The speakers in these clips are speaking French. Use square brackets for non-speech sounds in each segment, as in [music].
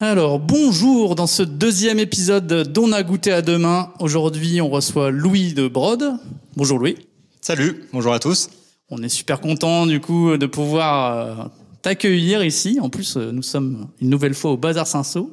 Alors, bonjour dans ce deuxième épisode d'On a goûté à demain. Aujourd'hui, on reçoit Louis de Brode. Bonjour Louis. Salut, bonjour à tous. On est super content du coup de pouvoir euh, t'accueillir ici. En plus, euh, nous sommes une nouvelle fois au Bazar Saint-Saul,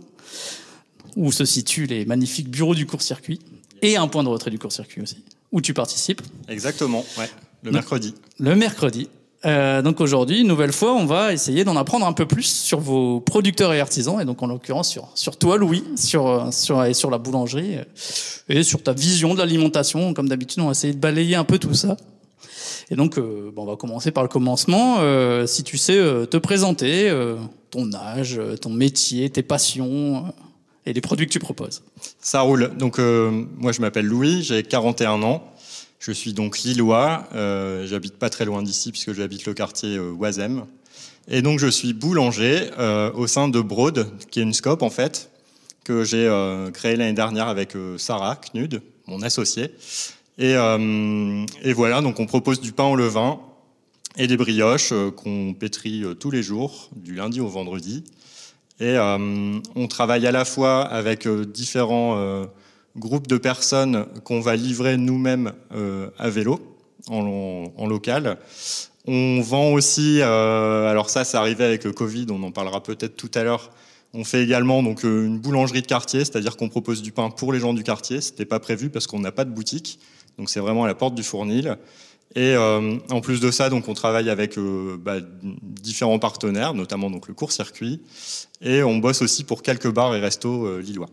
où se situent les magnifiques bureaux du court-circuit et un point de retrait du court-circuit aussi, où tu participes. Exactement, ouais, le mercredi. Le mercredi. Euh, donc aujourd'hui, une nouvelle fois, on va essayer d'en apprendre un peu plus sur vos producteurs et artisans, et donc en l'occurrence sur, sur toi, Louis, sur, euh, sur, et sur la boulangerie, euh, et sur ta vision de l'alimentation. Comme d'habitude, on va essayer de balayer un peu tout ça. Et donc, euh, bon, on va commencer par le commencement. Euh, si tu sais te présenter, ton âge, ton métier, tes passions et les produits que tu proposes. Ça roule. Donc moi je m'appelle Louis, j'ai 41 ans. Je suis donc lillois. Euh, j'habite pas très loin d'ici puisque j'habite le quartier euh, Oisem. Et donc je suis boulanger euh, au sein de Broad, qui est une scope en fait que j'ai euh, créée l'année dernière avec euh, Sarah Knud, mon associé. Et, et voilà, donc on propose du pain au levain et des brioches qu'on pétrit tous les jours, du lundi au vendredi. Et on travaille à la fois avec différents groupes de personnes qu'on va livrer nous-mêmes euh, à vélo, en, local. On vend aussi, euh, alors ça, c'est arrivé avec le Covid, on en parlera peut-être tout à l'heure. On fait également donc euh, une boulangerie de quartier, c'est-à-dire qu'on propose du pain pour les gens du quartier. C'était pas prévu parce qu'on n'a pas de boutique, donc c'est vraiment à la porte du fournil. Et en plus de ça, donc on travaille avec bah, différents partenaires, notamment donc le court-circuit, et on bosse aussi pour quelques bars et restos lillois.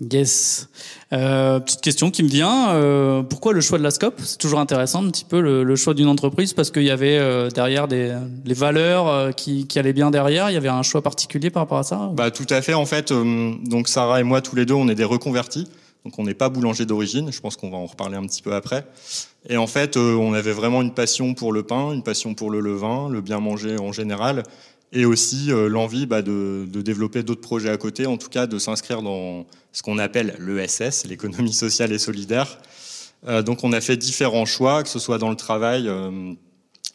Yes. Euh, petite question qui me vient. euh, pourquoi le choix de la scope? C'est toujours intéressant un petit peu le, le choix d'une entreprise parce qu'il y avait euh, derrière des les valeurs euh, qui, qui allaient bien derrière. Il y avait un choix particulier par rapport à ça. Bah, tout à fait. En fait, euh, donc Sarah et moi, tous les deux, on est des reconvertis. Donc on n'est pas boulanger d'origine. Je pense qu'on va en reparler un petit peu après. Et en fait, euh, on avait vraiment une passion pour le pain, une passion pour le levain, le bien manger en général, et aussi euh, l'envie bah, de, développer d'autres projets à côté. En tout cas, de s'inscrire dans ce qu'on appelle l'ESS, l'économie sociale et solidaire. Euh, donc on a fait différents choix, que ce soit dans le travail euh,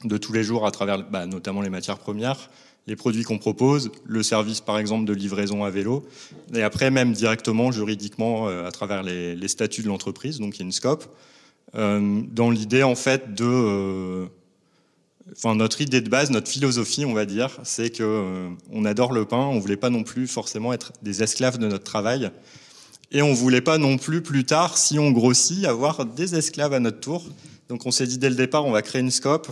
de tous les jours à travers bah, notamment les matières premières, les produits qu'on propose, le service par exemple de livraison à vélo, et après même directement juridiquement à travers les, les statuts de l'entreprise, donc il y une scope, dans l'idée en fait de... Enfin, notre idée de base, notre philosophie, on va dire, c'est que euh, on adore le pain. On voulait pas non plus forcément être des esclaves de notre travail, et on voulait pas non plus plus tard, si on grossit, avoir des esclaves à notre tour. Donc, on s'est dit dès le départ, on va créer une scope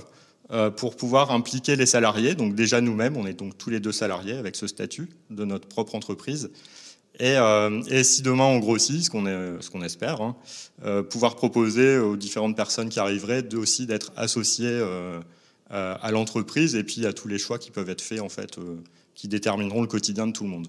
euh, pour pouvoir impliquer les salariés. Donc, déjà nous-mêmes, on est donc tous les deux salariés avec ce statut de notre propre entreprise. Et, euh, si demain on grossit, ce qu'on espère, hein, pouvoir proposer aux différentes personnes qui arriveraient aussi d'être associées à l'entreprise et puis à tous les choix qui peuvent être faits en fait, euh, qui détermineront le quotidien de tout le monde.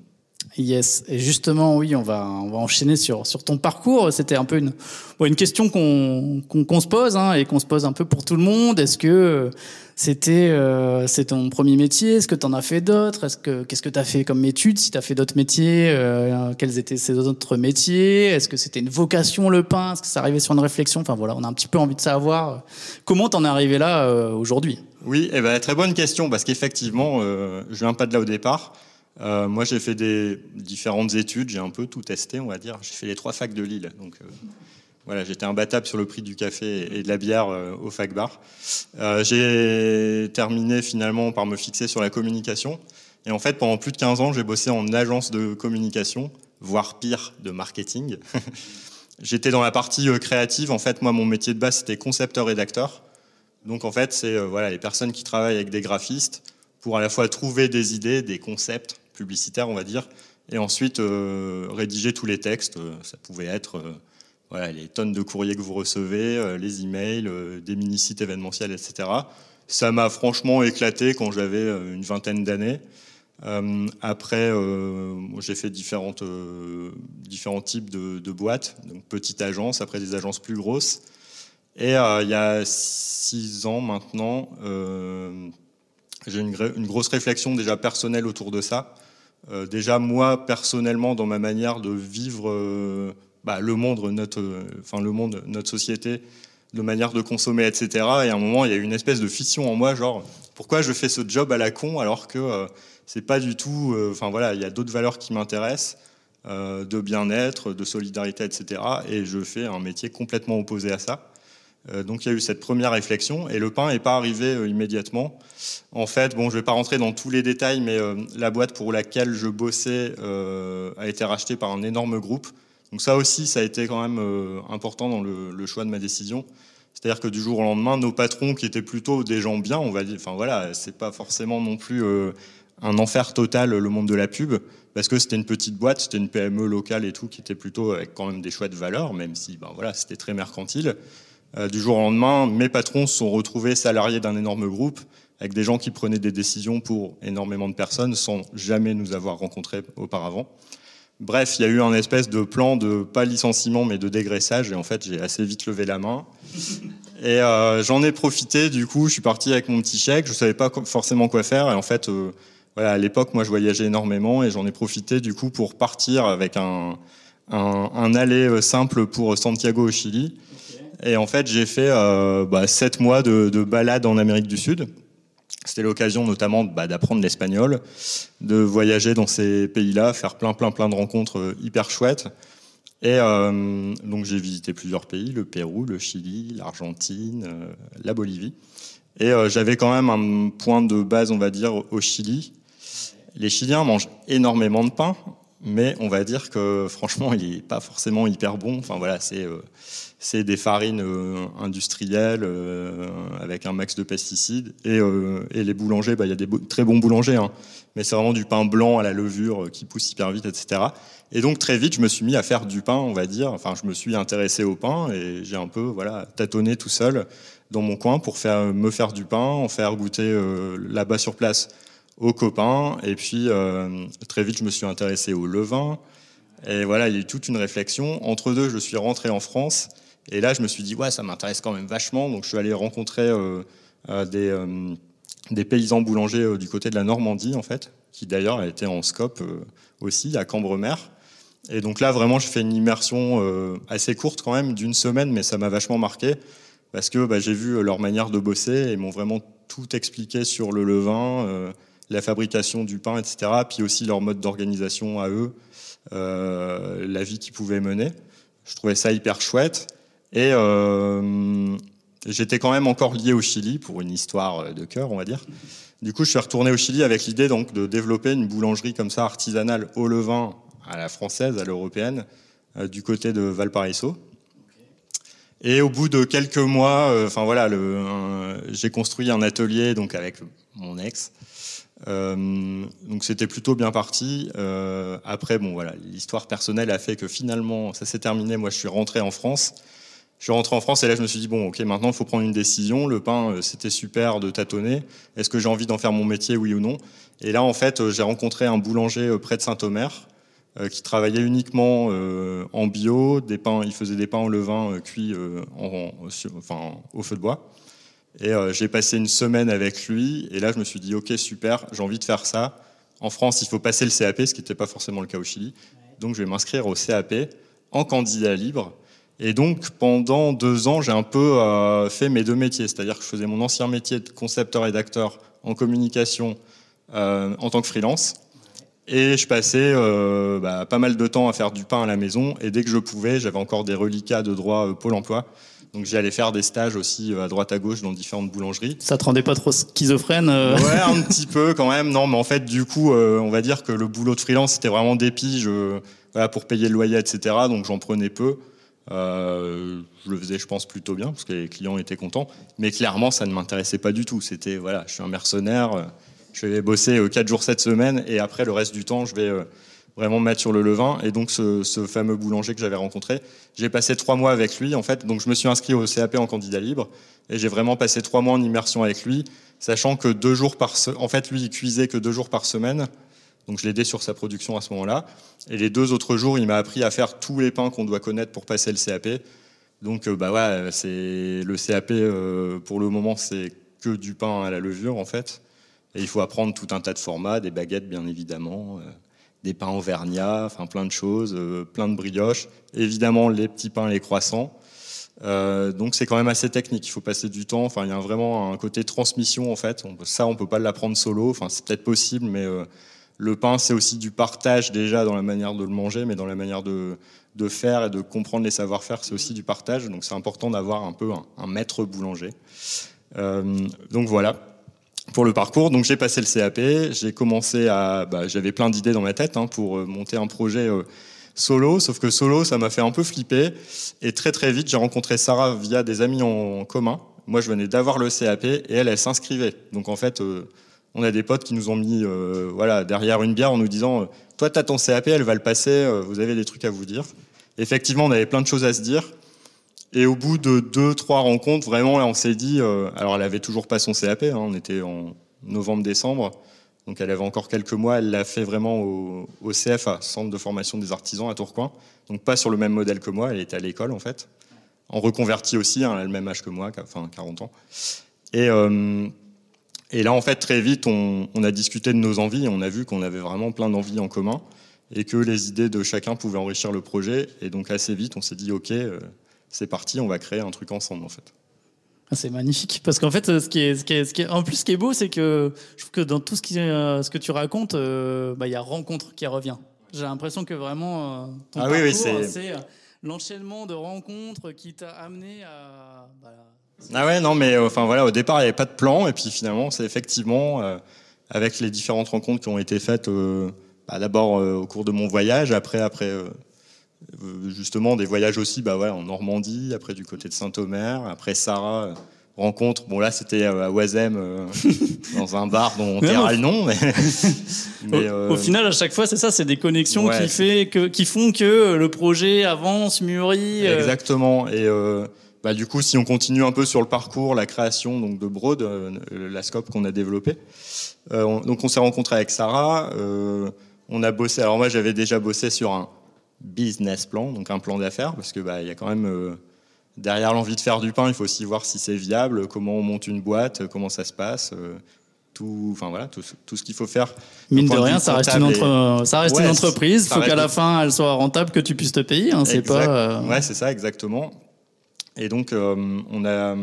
Yes. Et justement, oui, on va on va enchaîner sur sur ton parcours. C'était un peu une bon, une question qu'on qu'on qu'on se pose hein, et qu'on se pose un peu pour tout le monde. Est-ce que euh, c'était euh, c'est ton premier métier? Est-ce que tu en as fait d'autres? Est-ce que qu'est-ce que tu as fait comme études? Si tu as fait d'autres métiers, euh, quels étaient ces autres métiers? Est-ce que c'était une vocation le pain? Est-ce que ça arrivait sur une réflexion? Enfin voilà, on a un petit peu envie de savoir euh, comment t'en es arrivé là euh, aujourd'hui. Oui, eh ben, très bonne question parce qu'effectivement, euh, je viens pas de là au départ. Euh, moi, j'ai fait des différentes études, j'ai un peu tout testé, on va dire. J'ai fait les trois facs de Lille, donc euh, voilà, j'étais imbattable sur le prix du café et de la bière euh, au fac bar. Euh, j'ai terminé finalement par me fixer sur la communication. Et en fait, pendant plus de 15 ans, j'ai bossé en agence de communication, voire pire, de marketing. [laughs] J'étais dans la partie créative. En fait, moi, mon métier de base, c'était concepteur-rédacteur. Donc, en fait, c'est voilà, les personnes qui travaillent avec des graphistes pour à la fois trouver des idées, des concepts publicitaires, on va dire, et ensuite euh, rédiger tous les textes. Euh, Ça pouvait être euh, voilà, les tonnes de courriers que vous recevez, les emails, des mini-sites événementiels, etc. Ça m'a franchement éclaté quand j'avais une vingtaine d'années. Après, j'ai fait différents types de, boîtes, donc petite agence, après des agences plus grosses. Et il y a six ans maintenant, j'ai une grosse réflexion déjà personnelle autour de ça. Euh, déjà moi personnellement dans ma manière de vivre euh, bah, le monde, notre, euh, enfin le monde, notre société, de manière de consommer, etc. Et à un moment, il y a eu une espèce de fission en moi, genre pourquoi je fais ce job à la con alors que c'est pas du tout. Enfin voilà, il y a d'autres valeurs qui m'intéressent, de bien-être, de solidarité, etc. Et je fais un métier complètement opposé à ça. Euh, donc il y a eu cette première réflexion et le pain n'est pas arrivé euh, immédiatement. En fait, bon, je ne vais pas rentrer dans tous les détails, mais euh, la boîte pour laquelle je bossais a été rachetée par un énorme groupe. Donc ça aussi, ça a été quand même important dans le, choix de ma décision. C'est-à-dire que du jour au lendemain, nos patrons, qui étaient plutôt des gens bien, on va dire, enfin voilà, c'est pas forcément non plus un enfer total le monde de la pub, parce que c'était une petite boîte, c'était une PME locale et tout, qui était plutôt avec quand même des choix de valeurs, même si ben voilà, c'était très mercantile. Euh, du jour au lendemain, mes patrons se sont retrouvés salariés d'un énorme groupe, avec des gens qui prenaient des décisions pour énormément de personnes sans jamais nous avoir rencontrés auparavant. Bref, il y a eu un espèce de plan de pas licenciement mais de dégraissage et en fait j'ai assez vite levé la main. [laughs] Et euh, j'en ai profité, du coup je suis parti avec mon petit chèque, je savais pas forcément quoi faire et en fait euh, voilà, à l'époque moi je voyageais énormément et j'en ai profité du coup pour partir avec un, un, un aller simple pour Santiago au Chili et en fait, j'ai fait euh, bah, sept mois de, de balade en Amérique du Sud. C'était l'occasion notamment bah, d'apprendre l'espagnol, de voyager dans ces pays-là, faire plein, plein, plein de rencontres euh, hyper chouettes. Et euh, donc j'ai visité plusieurs pays, le Pérou, le Chili, l'Argentine, euh, la Bolivie. Et euh, j'avais quand même un point de base, on va dire, au Chili. Les Chiliens mangent énormément de pain, mais on va dire que franchement, il n'est pas forcément hyper bon. Enfin voilà, c'est euh, des farines euh, industrielles euh, avec un max de pesticides. Et, euh, et les boulangers, bah, il y a des très bons boulangers, hein, mais c'est vraiment du pain blanc à la levure qui pousse hyper vite, etc. Et donc très vite, je me suis mis à faire du pain, on va dire. Enfin, je me suis intéressé au pain et j'ai un peu voilà tâtonné tout seul dans mon coin pour faire, me faire du pain, en faire goûter là-bas sur place aux copains. Et puis très vite, je me suis intéressé au levain. Et voilà, il y a eu toute une réflexion. Entre deux, je suis rentré en France et là, je me suis dit, ouais, ça m'intéresse quand même vachement. Donc, je suis allé rencontrer euh, euh, des, euh, des, paysans boulangers du côté de la Normandie, en fait, qui d'ailleurs étaient en scope aussi, à Cambremer. Et donc là, vraiment, je fais une immersion assez courte quand même, d'une semaine, mais ça m'a vachement marqué, parce que bah, j'ai vu leur manière de bosser et m'ont vraiment tout expliqué sur le levain, la fabrication du pain, etc., puis aussi leur mode d'organisation à eux, la vie qu'ils pouvaient mener. Je trouvais ça hyper chouette. Et euh, j'étais quand même encore lié au Chili pour une histoire de cœur, on va dire. Du coup, je suis retourné au Chili avec l'idée donc de développer une boulangerie comme ça artisanale au levain à la française, à l'européenne, euh, du côté de Valparaiso. Et au bout de quelques mois, euh, enfin voilà, j'ai construit un atelier donc avec mon ex. Euh, donc c'était plutôt bien parti. Euh, après, bon voilà, l'histoire personnelle a fait que finalement ça s'est terminé. Moi, je suis rentré en France. Je suis rentré en France et là, je me suis dit, bon, ok, maintenant, il faut prendre une décision. Le pain, euh, c'était super de tâtonner. Est-ce que j'ai envie d'en faire mon métier, oui ou non? Et là, en fait, j'ai rencontré un boulanger près de Saint-Omer qui travaillait uniquement en bio. Des pains, il faisait des pains au levain cuits au feu de bois. Et j'ai passé une semaine avec lui. Et là, je me suis dit, ok, super, j'ai envie de faire ça. En France, il faut passer le CAP, ce qui n'était pas forcément le cas au Chili. Donc, je vais m'inscrire au CAP en candidat libre et donc, pendant deux ans, j'ai un peu euh, fait mes deux métiers. C'est-à-dire que je faisais mon ancien métier de concepteur et d'acteur en communication euh, en tant que freelance. Et je passais euh, bah, pas mal de temps à faire du pain à la maison. Et dès que je pouvais, j'avais encore des reliquats de droit euh, Pôle emploi. Donc j'allais faire des stages aussi euh, à droite à gauche dans différentes boulangeries. Ça te rendait pas trop schizophrène euh Ouais, un [laughs] petit peu quand même. Non, mais en fait, du coup, on va dire que le boulot de freelance, c'était vraiment des piges voilà, pour payer le loyer, etc. Donc j'en prenais peu. Euh, je le faisais, je pense, plutôt bien parce que les clients étaient contents. Mais clairement, ça ne m'intéressait pas du tout. C'était, voilà, je suis un mercenaire. Euh, je vais bosser 4 euh, jours cette semaine et après, le reste du temps, je vais vraiment me mettre sur le levain. Et donc, ce, fameux boulanger que j'avais rencontré, j'ai passé trois mois avec lui, en fait. Donc, je me suis inscrit au CAP en candidat libre et j'ai vraiment passé trois mois en immersion avec lui, sachant que deux jours par en fait, lui, il cuisait que deux jours par semaine. Donc je l'ai aidé sur sa production à ce moment-là. Et les deux autres jours, il m'a appris à faire tous les pains qu'on doit connaître pour passer le CAP. Donc euh, bah ouais, c'est le CAP euh, pour le moment, c'est que du pain à la levure en fait. Et il faut apprendre tout un tas de formats, des baguettes bien évidemment, euh, des pains auvergnats, enfin plein de choses, plein de brioches. Évidemment les petits pains, les croissants. donc c'est quand même assez technique. Il faut passer du temps. Enfin, il y a vraiment un côté transmission en fait. ça, on peut pas l'apprendre solo. Enfin, c'est peut-être possible, mais le pain, c'est aussi du partage déjà dans la manière de le manger, mais dans la manière de, de faire et de comprendre les savoir-faire, c'est aussi du partage. Donc c'est important d'avoir un peu un, maître boulanger. Euh, donc voilà pour le parcours. Donc j'ai passé le CAP, j'ai commencé à, bah, j'avais plein d'idées dans ma tête hein, pour euh, monter un projet euh, solo, sauf que solo, ça m'a fait un peu flipper. Et très très vite, j'ai rencontré Sarah via des amis en commun. Moi, je venais d'avoir le CAP et elle, elle s'inscrivait. Donc en fait, on a des potes qui nous ont mis voilà derrière une bière en nous disant toi, tu as ton CAP, elle va le passer, vous avez des trucs à vous dire. Effectivement, on avait plein de choses à se dire. Et au bout de deux, trois rencontres, vraiment, là, on s'est dit. Euh, alors, elle avait toujours pas son CAP. Hein, on était en novembre-décembre, donc elle avait encore quelques mois. Elle l'a fait vraiment au, CFA, Centre de formation des artisans à Tourcoing. Donc pas sur le même modèle que moi. Elle était à l'école en fait, en reconverti aussi. Hein, elle a le même âge que moi, enfin 40 ans. Et euh, et là, en fait, très vite, on, a discuté de nos envies. On a vu qu'on avait vraiment plein d'envies en commun et que les idées de chacun pouvaient enrichir le projet. Et donc assez vite, on s'est dit, OK, euh, c'est parti, on va créer un truc ensemble en fait. Ah, c'est magnifique parce qu'en fait, ce qui est, ce qui est, ce qui est, en plus, ce qui est beau, c'est que je trouve que dans tout ce, qui, euh, ce que tu racontes, euh, bah, il y a rencontre qui revient. J'ai l'impression que vraiment, ton ah, parcours, oui, c'est l'enchaînement de rencontres qui t'a amené à. Bah, ah ouais, non, mais enfin voilà, au départ, il n'y avait pas de plan, et puis finalement, c'est effectivement, avec les différentes rencontres qui ont été faites bah, d'abord euh, au cours de mon voyage, après, après euh, justement des voyages aussi bah, ouais, en Normandie, après du côté de Saint-Omer, après Sarah euh, rencontre. Bon là c'était à Oisem [laughs] dans un bar dont on dira le nom. Mais, [laughs] [laughs] au, final à chaque fois c'est ça, c'est des connexions qui, fait que, qui font que le projet avance, mûrit. Exactement. Et bah, du coup si on continue un peu sur le parcours, la création donc de Broad, la scope qu'on a développée. donc on s'est rencontré avec Sarah on a bossé. Alors moi, j'avais déjà bossé sur un business plan, donc un plan d'affaires, parce que bah, y a quand même euh, derrière l'envie de faire du pain, il faut aussi voir si c'est viable, comment on monte une boîte, comment ça se passe. Euh, tout, enfin voilà, tout, ce qu'il faut faire. Mine de rien, ça reste, une, entre... ça reste une entreprise. Il faut qu'à la fin, elle soit rentable, que tu puisses te payer. Hein, c'est pas. Euh, ouais, c'est ça, exactement. Et donc, on a,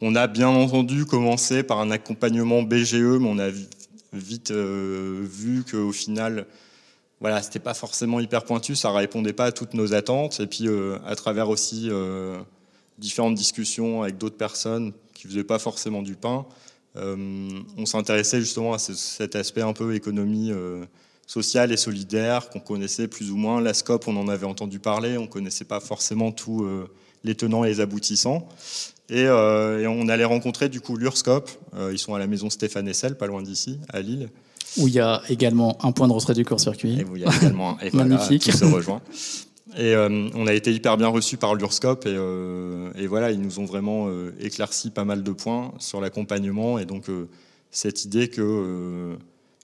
on a bien entendu commencé par un accompagnement BGE, mais on a vite euh, vu qu'au final, voilà, c'était pas forcément hyper pointu, ça répondait pas à toutes nos attentes. Et puis, euh, à travers aussi euh, différentes discussions avec d'autres personnes qui faisaient pas forcément du pain, on s'intéressait justement à cet aspect un peu économie sociale et solidaire qu'on connaissait plus ou moins. La SCOP, on en avait entendu parler, on connaissait pas forcément tous les tenants et les aboutissants. Euh, et, on allait rencontrer du coup l'URSCOP. Euh, ils sont à la maison Stéphane Essel, pas loin d'ici, à Lille. Où il y a également un point de retrait du court-circuit. Et où il y a également un Magnifique. qui se rejoint. Et euh, on a été hyper bien reçus par l'URSCOP et, et, voilà, ils nous ont vraiment éclairci pas mal de points sur l'accompagnement et donc cette idée que,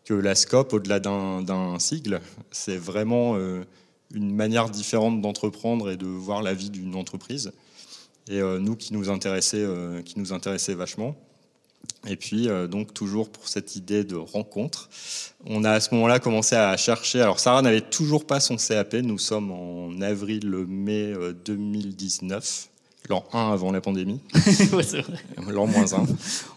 que la SCOP, au-delà d'un sigle, c'est vraiment une manière différente d'entreprendre et de voir la vie d'une entreprise et euh, nous qui nous intéressait, euh, qui nous intéressait vachement. Et puis, euh, donc, toujours pour cette idée de rencontre, on a à ce moment-là commencé à chercher. Alors, Sarah n'avait toujours pas son CAP. Nous sommes en avril-mai 2019, l'an 1 avant la pandémie. [laughs] ouais, c'est vrai. L'an moins 1.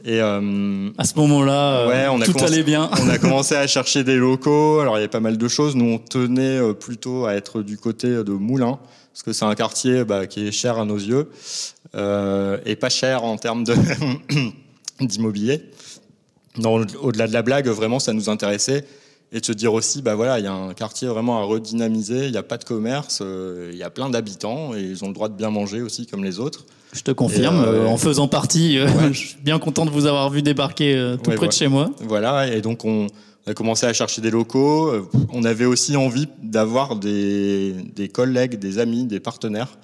Et à ce moment-là, ouais, on a tout allait bien. on a commencé à chercher des locaux. Alors, il y avait pas mal de choses. Nous, on tenait plutôt à être du côté de Moulins parce que c'est un quartier bah, qui est cher à nos yeux euh, et pas cher en termes d'immobilier. Au-delà de la blague, vraiment, ça nous intéressait et de se dire aussi, bah voilà, il y a un quartier vraiment à redynamiser, il n'y a pas de commerce, euh, il y a plein d'habitants et ils ont le droit de bien manger aussi comme les autres. Je te confirme, euh, en faisant partie, [laughs] je suis bien content de vous avoir vu débarquer tout près de chez moi. Voilà, et donc on, on a commencé à chercher des locaux. Euh, on avait aussi envie d'avoir des, collègues, des amis, des partenaires.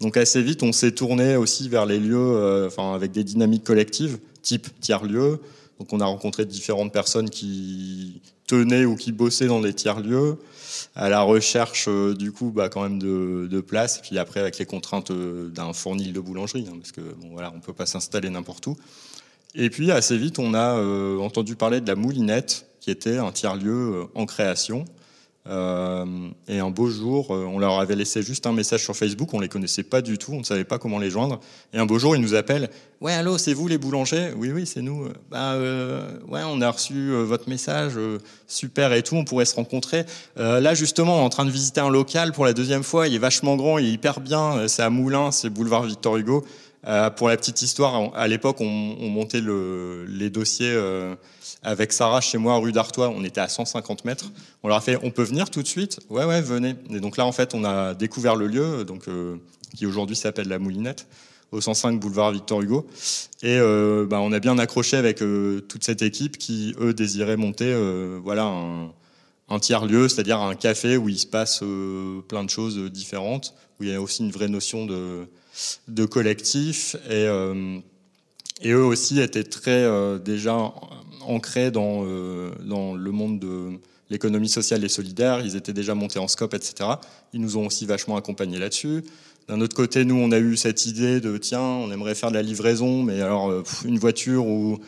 Donc assez vite, on s'est tourné aussi vers les lieux, euh, enfin avec des dynamiques collectives, type tiers-lieux. Donc on a rencontré différentes personnes qui tenaient ou qui bossaient dans des tiers-lieux, à la recherche euh, du coup bah, quand même de, de place. Et puis après avec les contraintes d'un fournil de boulangerie, hein, parce que bon voilà, on peut pas s'installer n'importe où. Et puis assez vite, on a entendu parler de la moulinette, qui était un tiers-lieu euh, en création, Euh, et un beau jour, euh, on leur avait laissé juste un message sur Facebook, on les connaissait pas du tout, on ne savait pas comment les joindre. Et un beau jour, ils nous appellent Ouais, allô, c'est vous les boulangers? Oui, oui, c'est nous. Bah, euh, ouais, on a reçu votre message, super et tout, on pourrait se rencontrer. là, justement, on est en train de visiter un local pour la deuxième fois, il est vachement grand, il est hyper bien, c'est à Moulins, c'est boulevard Victor Hugo. pour la petite histoire, à l'époque, on, on, montait le, les dossiers avec Sarah chez moi, rue d'Artois, on était à 150 mètres. On leur a fait, on peut venir tout de suite? Ouais, ouais, venez. Et donc là, en fait, on a découvert le lieu, euh, qui aujourd'hui s'appelle La Moulinette, au 105 boulevard Victor Hugo. Et euh, bah, on a bien accroché avec euh, toute cette équipe qui, eux, désiraient monter voilà, un, tiers-lieu, c'est-à-dire un café où il se passe plein de choses différentes, où il y a aussi une vraie notion de, collectif. Et eux aussi étaient très déjà ancrés dans, euh, dans le monde de l'économie sociale et solidaire. Ils étaient déjà montés en scope, etc. Ils nous ont aussi vachement accompagnés là-dessus. D'un autre côté, nous, on a eu cette idée de tiens, on aimerait faire de la livraison, mais alors euh, une voiture ou,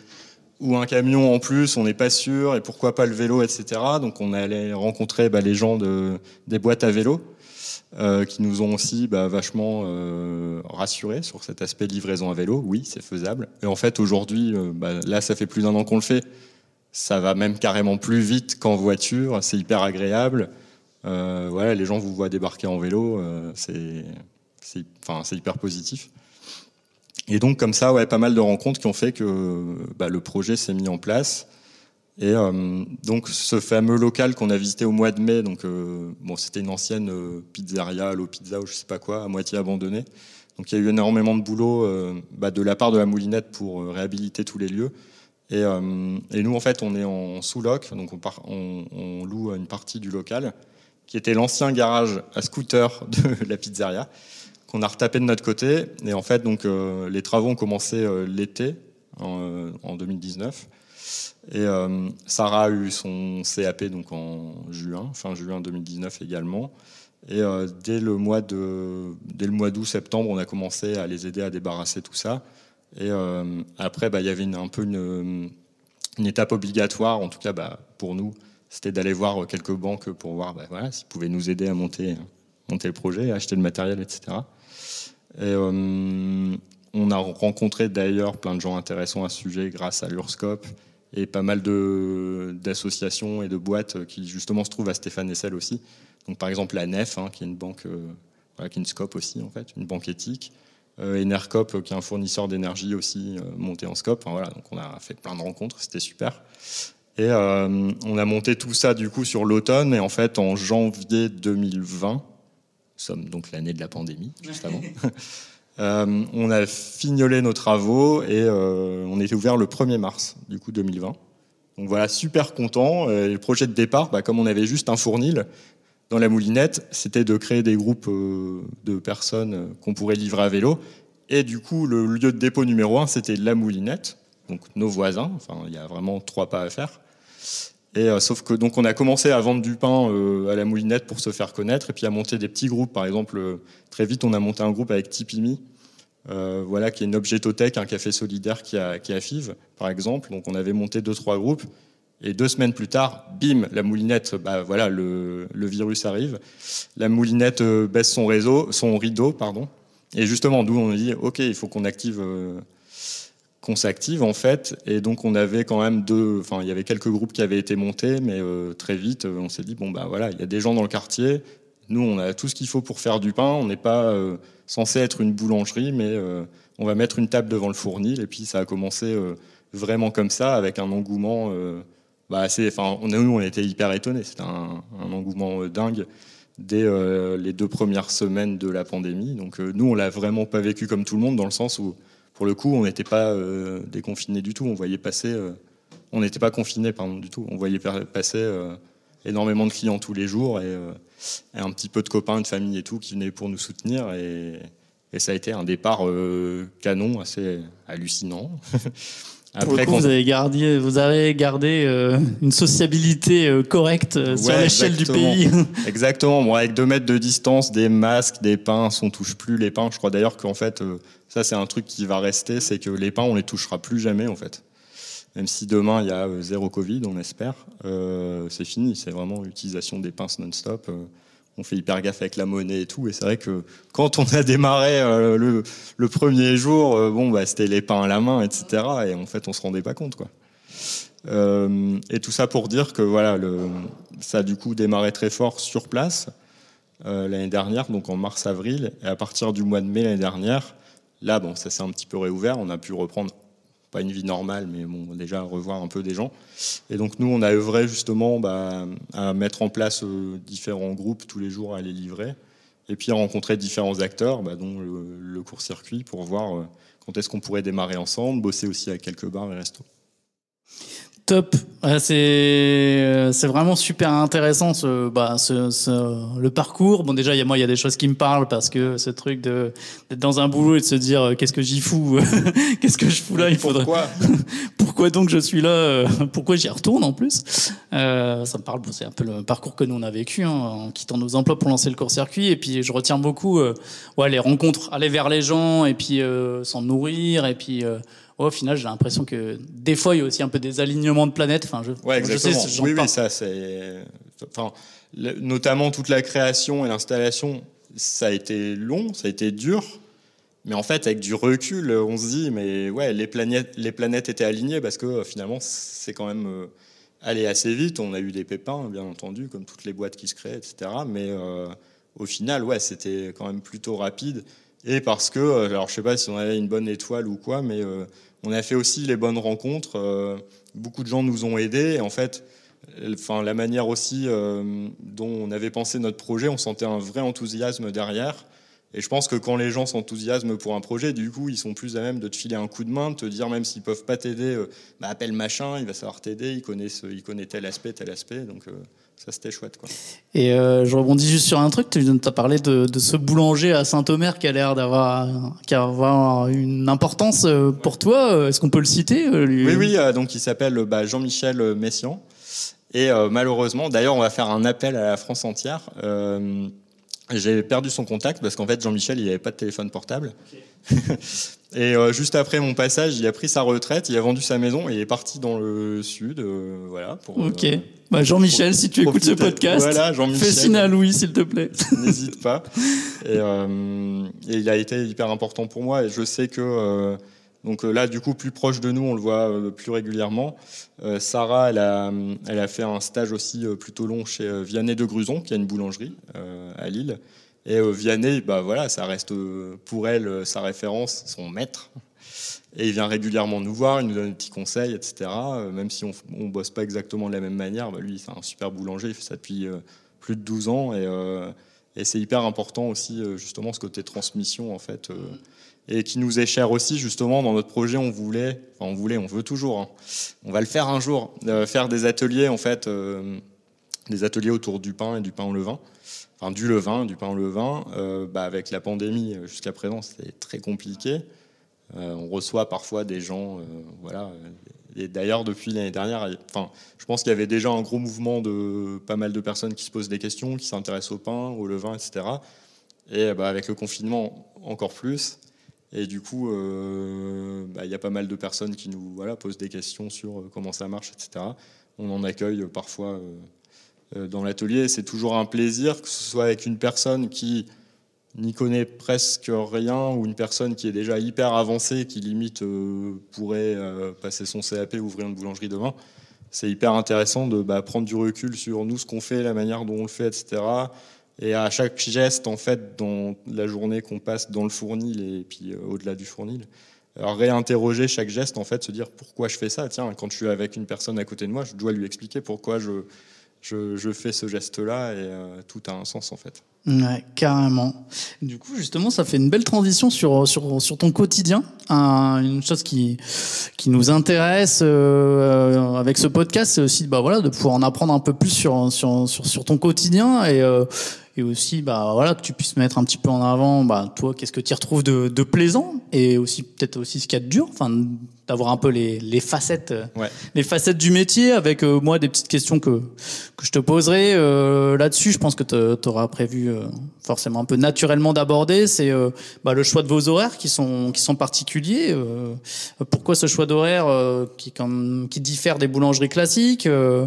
ou un camion en plus, on n'est pas sûr, et pourquoi pas le vélo, etc. Donc on allait rencontrer bah, les gens de, des boîtes à vélo. Euh, qui nous ont aussi bah, vachement euh, rassurés sur cet aspect livraison à vélo. Oui, c'est faisable. Et en fait, aujourd'hui, euh, bah, là, ça fait plus d'un an qu'on le fait. Ça va même carrément plus vite qu'en voiture. C'est hyper agréable. voilà, les gens vous voient débarquer en vélo. c'est hyper positif. Et donc, comme ça, ouais, pas mal de rencontres qui ont fait que bah, le projet s'est mis en place. Et euh, donc ce fameux local qu'on a visité au mois de mai, donc euh, bon, c'était une ancienne euh, pizzeria, Allo Pizza ou je sais pas quoi, à moitié abandonnée. Donc il y a eu énormément de boulot bah, de la part de la moulinette pour réhabiliter tous les lieux. Et, nous en fait on est en sous-loc, donc on, loue une partie du local qui était l'ancien garage à scooter [laughs] de la pizzeria qu'on a retapé de notre côté. Et en fait donc les travaux ont commencé l'été en 2019. Et euh, Sarah a eu son CAP donc en juin, fin juin 2019 également. Et euh, dès le mois de dès le mois d'août septembre, on a commencé à les aider à débarrasser tout ça. Et euh, après, bah, il y avait un peu une, une, étape obligatoire, en tout cas bah, pour nous, c'était d'aller voir quelques banques pour voir bah, voilà, s'ils pouvaient nous aider à monter monter le projet, acheter le matériel, etc. Et on a rencontré d'ailleurs plein de gens intéressants à ce sujet grâce à l'Urscope et pas mal d'associations et de boîtes qui justement se trouvent à Stéphane Essel aussi. Donc par exemple la NEF, hein, qui est une banque, euh, qui est une scope aussi en fait, une banque éthique. Euh, Enercop, qui est un fournisseur d'énergie aussi euh, monté en scope. voilà, donc on a fait plein de rencontres, c'était super. Et euh, on a monté tout ça du coup sur l'automne et en fait en janvier 2020, nous sommes donc l'année de la pandémie, juste avant. [laughs] Euh, on a fignolé nos travaux et euh, on était ouvert le 1er mars du coup 2020. Donc voilà, super content. Et le projet de départ, bah, comme on avait juste un fournil dans la moulinette, c'était de créer des groupes euh, de personnes qu'on pourrait livrer à vélo. Et du coup, le lieu de dépôt numéro un, c'était la moulinette, donc nos voisins. Enfin, il y a vraiment trois pas à faire. Et sauf que donc on a commencé à vendre du pain à la moulinette pour se faire connaître et puis à monter des petits groupes. Par exemple, très vite on a monté un groupe avec Tipimi euh, voilà, qui est une objetotech, un café solidaire qui a, qui a par exemple. Donc on avait monté deux, trois groupes. Et deux semaines plus tard, bim, la moulinette, bah voilà, le, le virus arrive. La moulinette euh, baisse son réseau, son rideau, pardon. Et justement, d'où on dit, ok, il faut qu'on active, euh, qu'on s'active en fait. Et donc on avait quand même deux, enfin il y avait quelques groupes qui avaient été montés, mais très vite, on s'est dit bon bah voilà, il y a des gens dans le quartier. Nous, on a tout ce qu'il faut pour faire du pain. On n'est pas censé être une boulangerie, mais euh, on va mettre une table devant le fournil. Et puis ça a commencé euh, vraiment comme ça, avec un engouement euh, bah, assez. Enfin, nous, on était hyper étonnés. C'était un, engouement dingue dès les deux premières semaines de la pandémie. Donc nous, on l'a vraiment pas vécu comme tout le monde, dans le sens où, pour le coup, on n'était pas déconfinés du tout. On voyait passer. on n'était pas confinés, pardon, du tout. On voyait passer énormément de clients tous les jours et, un petit peu de copains, de famille et tout qui venaient pour nous soutenir. Et, ça a été un départ euh, canon assez hallucinant. [laughs] Après, vous, avez gardé, vous avez gardé euh, une sociabilité euh, correcte sur l'échelle du pays. [laughs] exactement. Bon, avec deux mètres de distance, des masques, des pains, on touche plus les pains. Je crois d'ailleurs qu'en fait, ça c'est un truc qui va rester, c'est que les pains on les touchera plus jamais en fait. même si demain il y a zéro Covid, on espère, c'est fini. C'est vraiment l'utilisation des pinces non-stop on fait hyper gaffe avec la monnaie et tout. Et c'est vrai que quand on a démarré le, premier jour, bon, bah, c'était les pains à la main, etc. Et en fait, on se rendait pas compte, quoi. Euh, et tout ça pour dire que voilà, ça a du coup démarré très fort sur place euh, l'année dernière, donc en mars-avril. Et à partir du mois de mai l'année dernière, là, bon, ça s'est un petit peu réouvert. On a pu reprendre, pas une vie normale, mais bon, déjà revoir un peu des gens. Et donc nous, on a œuvré justement bah, à mettre en place euh, différents groupes tous les jours à les livrer. Et puis à rencontrer différents acteurs, bah, dont le, court-circuit, pour voir quand est-ce qu'on pourrait démarrer ensemble, bosser aussi à quelques bars et restos. Top. c'est euh, c'est vraiment super intéressant ce bah ce, ce le parcours. Bon déjà il y a moi il y a des choses qui me parlent parce que ce truc de d'être dans un boulot et de se dire euh, qu'est-ce que j'y fous [laughs] qu'est-ce que je fous là il faudrait pourquoi [laughs] pourquoi donc je suis là euh, pourquoi j'y retourne en plus? Euh, ça me parle c'est un peu le parcours que nous on a vécu hein, en quittant nos emplois pour lancer le court-circuit et puis je retiens beaucoup ouais les rencontres aller vers les gens et puis s'en nourrir et puis au final, j'ai l'impression que des fois, il y a aussi un peu des alignements de planètes. Enfin, je, ouais, exactement. sais, oui, oui, ça, c'est. Enfin, notamment toute la création et l'installation, ça a été long, ça a été dur. Mais en fait, avec du recul, on se dit, mais ouais, les planètes, les planètes étaient alignées parce que euh, finalement, c'est quand même euh, allé assez vite. On a eu des pépins, bien entendu, comme toutes les boîtes qui se créent, etc. Mais euh, au final, ouais, c'était quand même plutôt rapide. Et parce que, alors je sais pas si on avait une bonne étoile ou quoi, mais on a fait aussi les bonnes rencontres. Euh, beaucoup de gens nous ont aidés. En fait, enfin, la manière aussi euh, dont on avait pensé notre projet, on sentait un vrai enthousiasme derrière. Et je pense que quand les gens s'enthousiasment pour un projet, du coup, ils sont plus à même de te filer un coup de main, de te dire même s'ils peuvent pas t'aider, euh, bah, appelle machin, il va savoir t'aider, il connaît, il connaît tel aspect, tel aspect. Donc ça, c'était chouette. Quoi. Et je rebondis juste sur un truc, tu as parlé de, ce boulanger à Saint-Omer qui a l'air d'avoir, qui avoir une importance pour toi. Est-ce qu'on peut le citer Oui, oui, donc il s'appelle bah, Jean-Michel Messian. Et malheureusement, d'ailleurs, on va faire un appel à la France entière. J'ai perdu son contact parce qu'en fait, Jean-Michel, il n'avait pas de téléphone portable. [laughs] et euh, juste après mon passage, il a pris sa retraite, il a vendu sa maison et il est parti dans le sud. Euh, voilà. Pour, ok. Euh, bah Jean-Michel, si tu écoutes ce podcast, voilà, fais signe à Louis, s'il te plaît. [laughs] N'hésite pas. Et, et, il a été hyper important pour moi et je sais que donc euh, là, du coup, plus proche de nous, on le voit euh, plus régulièrement. Euh, Sarah, elle a, elle a fait un stage aussi plutôt long chez Vianney de Gruson, qui a une boulangerie à Lille. Et Vianney, bah voilà, ça reste pour elle sa référence, son maître. Et il vient régulièrement nous voir, il nous donne des petits conseils, etc. Même si on ne bosse pas exactement de la même manière, bah lui, c'est un super boulanger, il fait ça depuis plus de 12 ans. Et, et c'est hyper important aussi, justement, ce côté transmission, en fait et qui nous est cher aussi justement dans notre projet on voulait on voulait on veut toujours hein. on va le faire un jour euh, faire des ateliers en fait euh, des ateliers autour du pain et du pain au levain. Enfin du levain du pain au levain. Euh, bah, avec la pandémie jusqu'à présent c'était très compliqué. On reçoit parfois des gens voilà. Et d'ailleurs depuis l'année dernière enfin je pense qu'il y avait déjà un gros mouvement de pas mal de personnes qui se posent des questions qui s'intéressent au pain au levain etc et bah, avec le confinement encore plus et du coup, euh, bah, il y a pas mal de personnes qui nous voilà, posent des questions sur euh, comment ça marche, etc. On en accueille parfois euh, dans l'atelier. C'est toujours un plaisir, que ce soit avec une personne qui n'y connaît presque rien ou une personne qui est déjà hyper avancée, qui limite pourrait passer son CAP, ouvrir une boulangerie demain. C'est hyper intéressant de bah, prendre du recul sur nous, ce qu'on fait, la manière dont on le fait, etc et à chaque geste, en fait, dans la journée qu'on passe dans le fournil et puis euh, au-delà du fournil, réinterroger chaque geste, en fait, se dire pourquoi je fais ça. Tiens, quand je suis avec une personne à côté de moi, je dois lui expliquer pourquoi je, je, fais ce geste-là et euh, tout a un sens, en fait. Ouais, carrément. Du coup, justement, ça fait une belle transition sur, sur, sur ton quotidien. une chose qui, qui nous intéresse euh, avec ce podcast, c'est aussi bah, voilà, de pouvoir en apprendre un peu plus sur, sur, sur, sur ton quotidien et, et aussi bah voilà que tu puisses mettre un petit peu en avant bah toi qu'est-ce que tu y retrouves de, de plaisant et aussi peut-être aussi ce qu'il y a de dur enfin d'avoir un peu les, les facettes Ouais. les facettes du métier avec euh, moi des petites questions que que je te poserai euh, là-dessus je pense que tu auras prévu euh, forcément un peu naturellement d'aborder c'est euh, bah, le choix de vos horaires qui sont qui sont particuliers euh, pourquoi ce choix d'horaire euh, qui comme qui diffère des boulangeries classiques euh,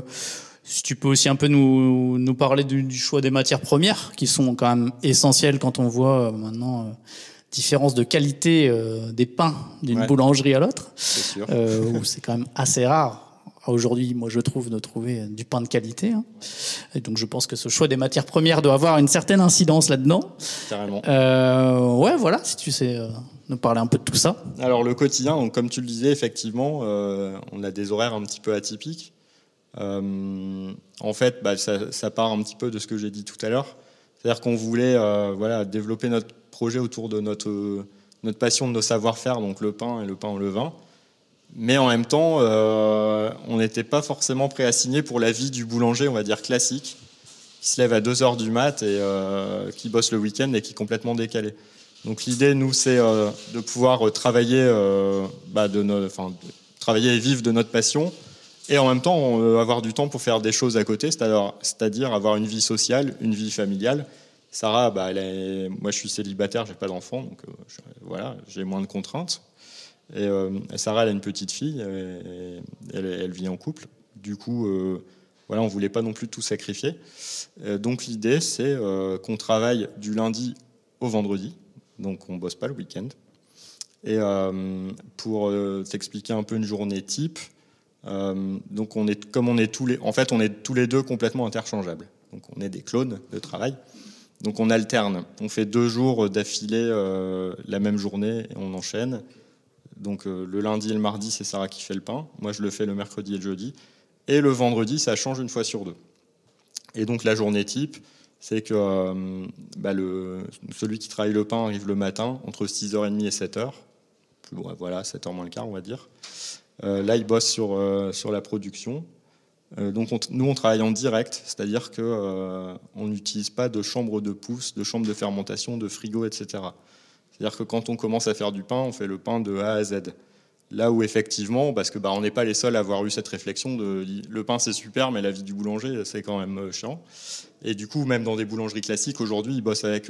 si tu peux aussi un peu nous, nous parler du, du choix des matières premières, qui sont quand même essentielles quand on voit euh, maintenant euh, différence de qualité euh, des pains d'une Ouais. boulangerie à l'autre, euh, où c'est quand même assez rare. Aujourd'hui, moi, je trouve de trouver du pain de qualité. hein. Et donc, je pense que ce choix des matières premières doit avoir une certaine incidence là-dedans. Carrément. Ouais, voilà, si tu sais nous parler un peu de tout ça. Alors le quotidien, donc, comme tu le disais, effectivement, on a des horaires un petit peu atypiques. Euh, en fait, bah, ça, part un petit peu de ce que j'ai dit tout à l'heure. C'est-à-dire qu'on voulait euh, voilà, développer notre projet autour de notre, euh, notre passion, de nos savoir-faire, donc le pain et le pain au levain. Mais en même temps, on n'était pas forcément signer pour la vie du boulanger, on va dire classique, qui se lève à 2 heures du mat et qui bosse le week-end et qui est complètement décalé. Donc l'idée, nous, c'est de pouvoir travailler, bah, travailler et vivre de notre passion, et en même temps avoir du temps pour faire des choses à côté, c'est-à-dire, avoir une vie sociale, une vie familiale. Sarah, bah, moi, je suis célibataire, j'ai pas d'enfant, donc euh, voilà, j'ai moins de contraintes. Et euh, Sarah, elle a une petite fille, elle, vit en couple. Du coup, euh, voilà, on voulait pas non plus tout sacrifier. Euh, donc l'idée, c'est qu'on travaille du lundi au vendredi, donc on bosse pas le week-end. Et pour t'expliquer un peu une journée type, euh, donc on est comme on est tous les, en fait on est tous les deux complètement interchangeables. Donc on est des clones de travail. Donc on alterne. On fait deux jours d'affilée euh, la même journée et on enchaîne. Donc euh, le lundi et le mardi c'est Sarah qui fait le pain. Moi je le fais le mercredi et le jeudi. Et le vendredi ça change une fois sur deux. Et donc la journée type, c'est que bah, celui qui travaille le pain arrive le matin entre 6h30 et 7h. Plus, ouais, voilà, 7h moins le quart, on va dire. Euh, là, il bosse sur, euh, sur la production. Euh, donc on nous, on travaille en direct, c'est-à-dire euh, on n'utilise pas de chambre de pousse, de chambre de fermentation, de frigo, etc. C'est-à-dire que quand on commence à faire du pain, on fait le pain de A à Z. Là où effectivement, parce que bah, on n'est pas les seuls à avoir eu cette réflexion le pain c'est super, mais la vie du boulanger c'est quand même chiant. Et du coup, même dans des boulangeries classiques, aujourd'hui, ils bossent avec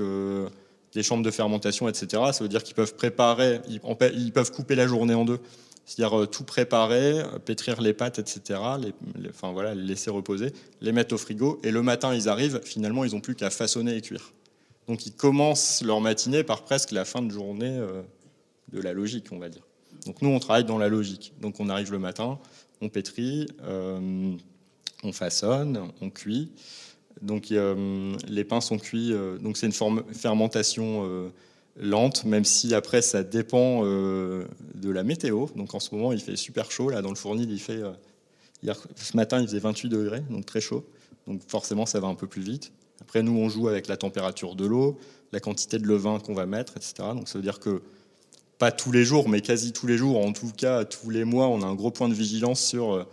des chambres de fermentation, etc. Ça veut dire qu'ils peuvent préparer, ils, ils peuvent couper la journée en deux. C'est-à-dire euh, tout préparer, pétrir les pâtes, etc. Les, enfin voilà, les laisser reposer, les mettre au frigo. Et le matin, ils arrivent, finalement, ils n'ont plus qu'à façonner et cuire. Donc ils commencent leur matinée par presque la fin de journée euh, de la logique, on va dire. Donc nous, on travaille dans la logique. Donc on arrive le matin, on pétrit, euh, on façonne, on cuit. Donc les pains sont cuits. donc c'est une fermentation lente, même si après ça dépend euh, de la météo. Donc en ce moment, il fait super chaud là dans le fournil. Il fait euh, hier, ce matin, il faisait 28 degrés, donc très chaud. Donc forcément, ça va un peu plus vite. Après, nous, on joue avec la température de l'eau, la quantité de levain qu'on va mettre, etc. Donc ça veut dire que pas tous les jours, mais quasi tous les jours, en tout cas tous les mois, on a un gros point de vigilance sur euh,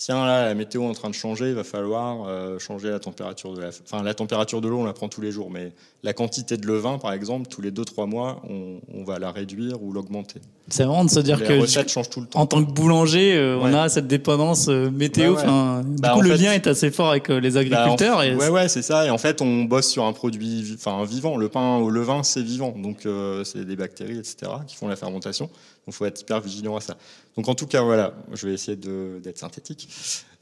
tiens là la météo est en train de changer, il va falloir euh, changer la température de la, enfin la température de l'eau on la prend tous les jours, mais la quantité de levain par exemple tous les 2-3 mois on, on va la réduire ou l'augmenter. C'est vraiment de se dire Les que recettes changent tout le temps. en tant que boulanger, euh, on a cette dépendance euh, météo. Bah ouais. Du Bah, coup, le fait- lien est assez fort avec euh, les Bah, en- agriculteurs. et ouais, ouais, c'est ça. Et en fait, on bosse sur un produit enfin, vivant. Le pain au levain, c'est vivant. Donc, c'est des bactéries, etc., qui font la fermentation. Donc, il faut être hyper vigilant à ça. Donc, en tout cas, voilà, je vais essayer d'être synthétique.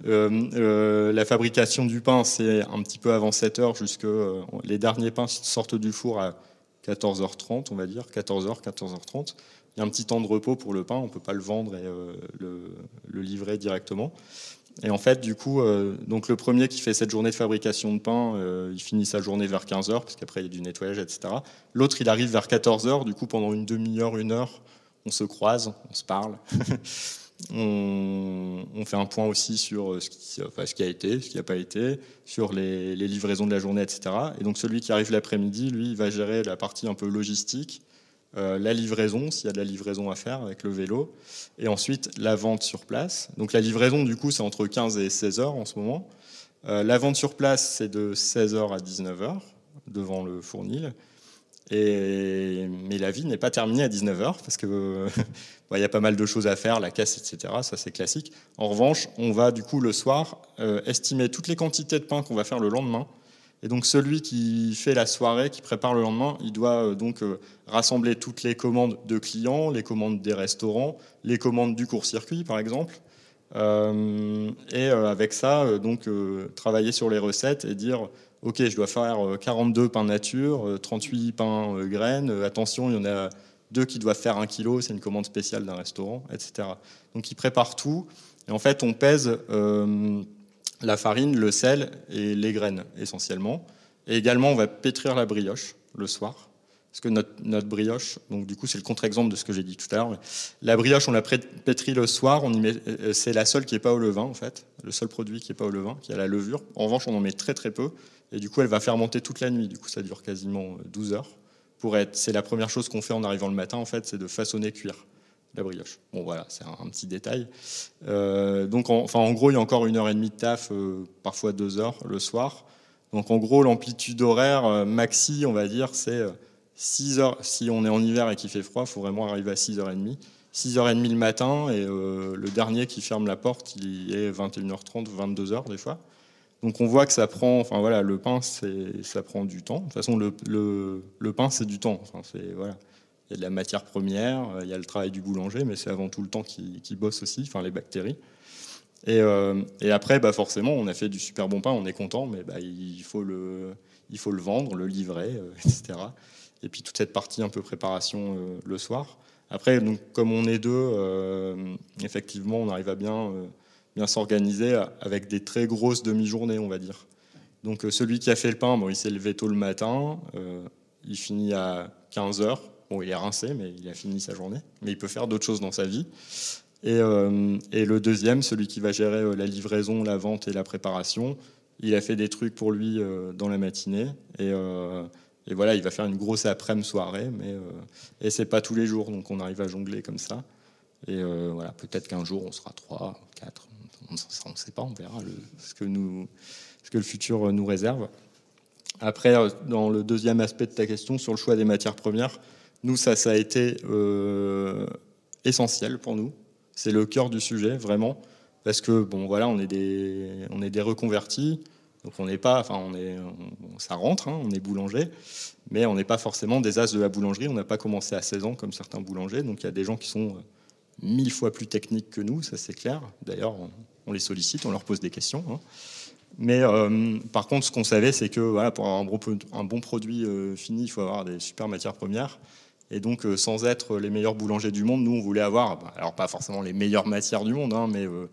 La fabrication du pain, c'est un petit peu avant 7 heures, jusque les derniers pains sortent du four à 14h30, on va dire, 14h, 14h30. Y a un petit temps de repos pour le pain, on ne peut pas le vendre et euh, le, livrer directement. Et en fait, du coup, euh, donc le premier qui fait cette journée de fabrication de pain, euh, il finit sa journée vers 15h, parce qu'après il y a du nettoyage, etc. L'autre, il arrive vers 14h, du coup, pendant une demi-heure, une heure, on se croise, on se parle. [laughs] on, fait un point aussi sur ce qui, enfin, ce qui a été, ce qui n'a pas été, sur les, les livraisons de la journée, etc. Et donc celui qui arrive l'après-midi, lui, il va gérer la partie un peu logistique, euh, la livraison, s'il y a de la livraison à faire avec le vélo, et ensuite la vente sur place. Donc la livraison, du coup, c'est entre 15 et 16 heures en ce moment. Euh, la vente sur place, c'est de 16 heures à 19 heures. devant le fournil. Mais la vie n'est pas terminée à 19h parce que [laughs] il y a pas mal de choses à faire, la caisse, etc. Ça c'est classique. En revanche, on va du coup le soir estimer toutes les quantités de pain qu'on va faire le lendemain et donc celui qui fait la soirée, qui prépare le lendemain, il doit euh, donc euh, rassembler toutes les commandes de clients, les commandes des restaurants, les commandes du court-circuit par exemple. Euh, et avec ça, donc travailler sur les recettes et dire ok, je dois faire 42 pains nature, 38 pains graines. attention, il y en a deux qui doivent faire un kilo, c'est une commande spéciale d'un restaurant, etc. Donc il prépare tout. Et en fait, on pèse la farine, le sel et les graines essentiellement. Et également, on va pétrir la brioche le soir. Parce que notre, brioche, donc du coup, c'est le contre-exemple de ce que j'ai dit tout à l'heure. La brioche, on la pétrit le soir. On y met, euh, c'est la seule qui n'est pas au levain, en fait. Le seul produit qui n'est pas au levain, qui a la levure. En revanche, on en met très très peu. Et du coup, elle va fermenter toute la nuit. Du coup, ça dure quasiment 12 heures. Pour être, c'est la première chose qu'on fait en arrivant le matin, en fait, c'est de façonner cuire la brioche. Bon voilà, c'est un, petit détail. Euh, donc en, enfin, en gros, il y a encore une heure et demie de taf, euh, parfois deux heures le soir. Donc en gros, l'amplitude horaire euh, maxi, on va dire, c'est 6 heures. Si on est en hiver et qu'il fait froid, il faut vraiment arriver à 6h30. 6h30 le matin et le dernier qui ferme la porte, il est 21h30, 22h des fois. Donc on voit que ça prend, enfin voilà, le pain, ça prend du temps. De toute façon, le, le, le pain, c'est du temps. Enfin, c'est voilà il y a de la matière première, euh, il y a le travail du boulanger, mais c'est avant tout le temps qui, bosse aussi, enfin les bactéries. Et, euh, et, après, bah forcément, on a fait du super bon pain, on est content, mais bah, il, faut le, il faut le vendre, le livrer, euh, [laughs] etc. Et puis toute cette partie un peu préparation le soir. Après, donc, comme on est deux, effectivement, on arrive à bien, bien s'organiser avec des très grosses demi-journées, on va dire. Donc celui qui a fait le pain, bon, il s'est levé tôt le matin, il finit à 15 heures, Bon, il est rincé, mais il a fini sa journée. Mais il peut faire d'autres choses dans sa vie. Et, euh, le deuxième, celui qui va gérer euh, la livraison, la vente et la préparation, il a fait des trucs pour lui euh, dans la matinée. Et, voilà, il va faire une grosse après-midi soirée, mais et c'est pas tous les jours, donc on arrive à jongler comme ça. Et voilà, peut-être qu'un jour on sera trois, quatre, on ne sait pas, on verra ce, que nous, ce que le futur nous réserve. Après, dans le deuxième aspect de ta question sur le choix des matières premières, nous, ça, a été euh, essentiel pour nous. C'est le cœur du sujet, vraiment. Parce que, bon, voilà, on est des, on est des reconvertis. Donc, on n'est pas, enfin, on est, ça rentre, hein, on est boulanger. Mais on n'est pas forcément des as de la boulangerie. On n'a pas commencé à 16 ans comme certains boulangers. Donc, il y a des gens qui sont euh, mille fois plus techniques que nous, ça c'est clair. D'ailleurs, on, les sollicite, on leur pose des questions. Hein. Mais euh, par contre, ce qu'on savait, c'est que voilà, pour avoir un bon produit fini, il faut avoir des super matières premières. Et donc, euh, sans être les meilleurs boulangers du monde, nous, on voulait avoir, bah, alors pas forcément les meilleures matières du monde, hein, mais euh,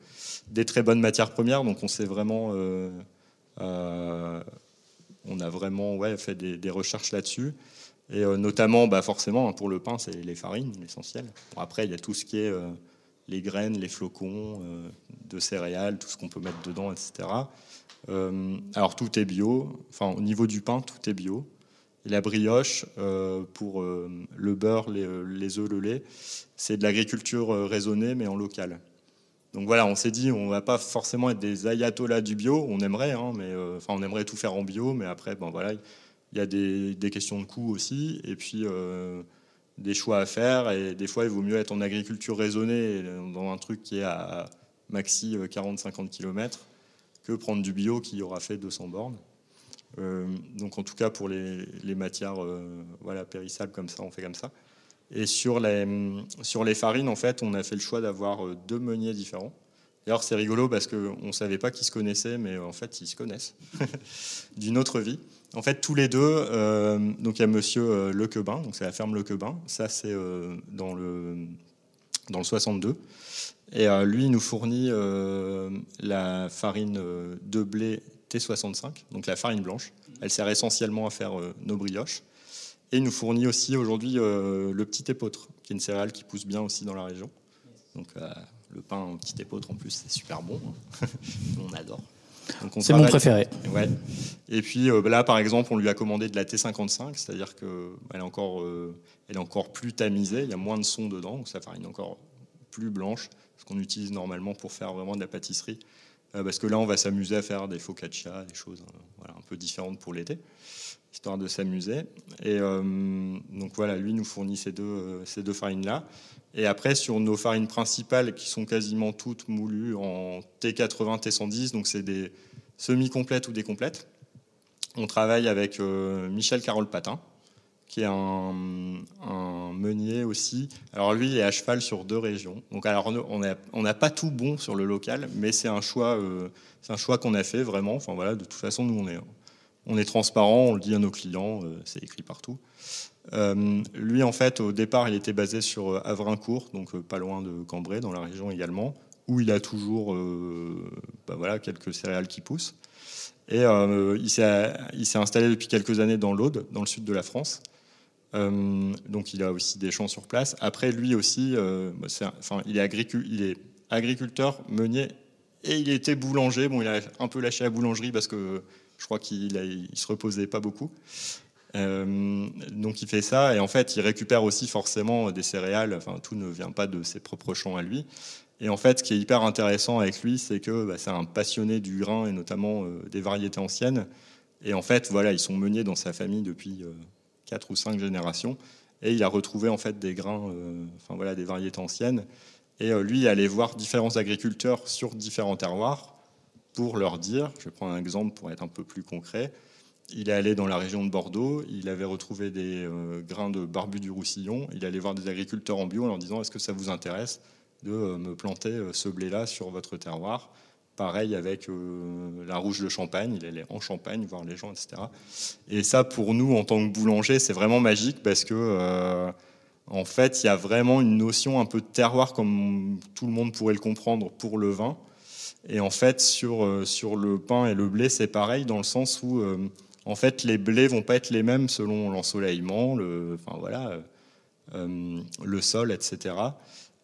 des très bonnes matières premières. Donc, on s'est vraiment, euh, on a vraiment ouais, fait des, recherches là-dessus. Et notamment, bah, forcément, pour le pain, c'est les farines, l'essentiel. après, il y a tout ce qui est les graines, les flocons de céréales, tout ce qu'on peut mettre dedans, etc. alors, tout est bio. Enfin, au niveau du pain, tout est bio. La brioche, euh, pour euh, le beurre, les, euh, les, œufs, le lait, c'est de l'agriculture raisonnée, mais en local. Donc voilà, on s'est dit, on va pas forcément être des ayatollahs du bio, on aimerait, hein, mais on aimerait tout faire en bio, mais après, bon voilà, il y a des, des, questions de coût aussi, et puis des choix à faire, et des fois, il vaut mieux être en agriculture raisonnée, dans un truc qui est à maxi 40-50 km, que prendre du bio qui aura fait 200 bornes. Euh, donc en tout cas pour les, matières euh, voilà, périssables comme ça, on fait comme ça. Et sur les, sur les farines, en fait, on a fait le choix d'avoir euh, deux meuniers différents. D'ailleurs, c'est rigolo parce qu'on ne savait pas qu'ils se connaissaient, mais en fait, ils se connaissent [laughs] d'une autre vie. En fait, tous les deux, donc il y a monsieur Lequebin, donc c'est la ferme Lequebin, ça c'est dans, le, dans le 62. Et lui, il nous fournit la farine de blé T65, donc la farine blanche. Elle sert essentiellement à faire euh, nos brioches. Et il nous fournit aussi aujourd'hui euh, le petit épeautre, qui est une céréale qui pousse bien aussi dans la région. Donc euh, le pain au petit épeautre en plus, c'est super bon. [laughs] On adore. C'est mon préféré. Ouais. Et puis là, par exemple, on lui a commandé de la T55, c'est-à-dire qu'elle est, encore, elle est encore plus tamisée, il y a moins de son dedans, donc sa farine est encore plus blanche, ce qu'on utilise normalement pour faire vraiment de la pâtisserie. Euh, parce que là, on va s'amuser à faire des focaccia, des choses hein, un peu différentes pour l'été. histoire de s'amuser. Et donc voilà, lui nous fournit ces deux, ces deux farines-là. Et après, sur nos farines principales, qui sont quasiment toutes moulues en T80, T110, donc c'est des semi-complètes ou des complètes, on travaille avec Michel Carole Patin, qui est un, meunier aussi. Alors lui, il est à cheval sur deux régions. Donc alors on n'a pas tout bon sur le local, mais c'est un choix, euh, c'est un choix qu'on a fait vraiment. Enfin voilà, de toute façon, nous on est, on est transparent, on le dit à nos clients, euh, c'est écrit partout. Euh, lui, en fait, au départ, il était basé sur Avrincourt, donc pas loin de Cambrai, dans la région également, où il a toujours, bah, voilà, quelques céréales qui poussent. Et il s'est installé depuis quelques années dans l'Aude, dans le sud de la France. Euh, donc il a aussi des champs sur place. Après, lui aussi, euh, bah, enfin, il, est agriculteur, meunier, et il était boulanger. Bon, il a un peu lâché la boulangerie parce que je crois qu'il il se reposait pas beaucoup. Euh, donc il fait ça, et en fait, il récupère aussi forcément des céréales. Enfin, tout ne vient pas de ses propres champs à lui. Et en fait, ce qui est hyper intéressant avec lui, c'est que bah, c'est un passionné du grain et notamment des variétés anciennes. Et en fait, voilà, ils sont meuniers dans sa famille depuis quatre ou cinq générations. Et il a retrouvé en fait des grains, euh, enfin voilà, des variétés anciennes. Et euh, lui, il allait voir différents agriculteurs sur différents terroirs pour leur dire, je prendre un exemple pour être un peu plus concret, il est allé dans la région de Bordeaux, il avait retrouvé des euh, grains de barbu du Roussillon, il allait voir des agriculteurs en bio en leur disant est-ce que ça vous intéresse de me planter ce blé-là sur votre terroir? Pareil avec euh, la rouge de Champagne, il allait en Champagne voir les gens, etc. Et ça, pour nous, en tant que boulanger, c'est vraiment magique parce que, euh, en fait, il y a vraiment une notion un peu de terroir, comme tout le monde pourrait le comprendre, pour le vin. Et en fait, sur, euh, sur le pain et le blé, c'est pareil dans le sens où, en fait, les blés vont pas être les mêmes selon l'ensoleillement, le, enfin voilà, le sol, etc.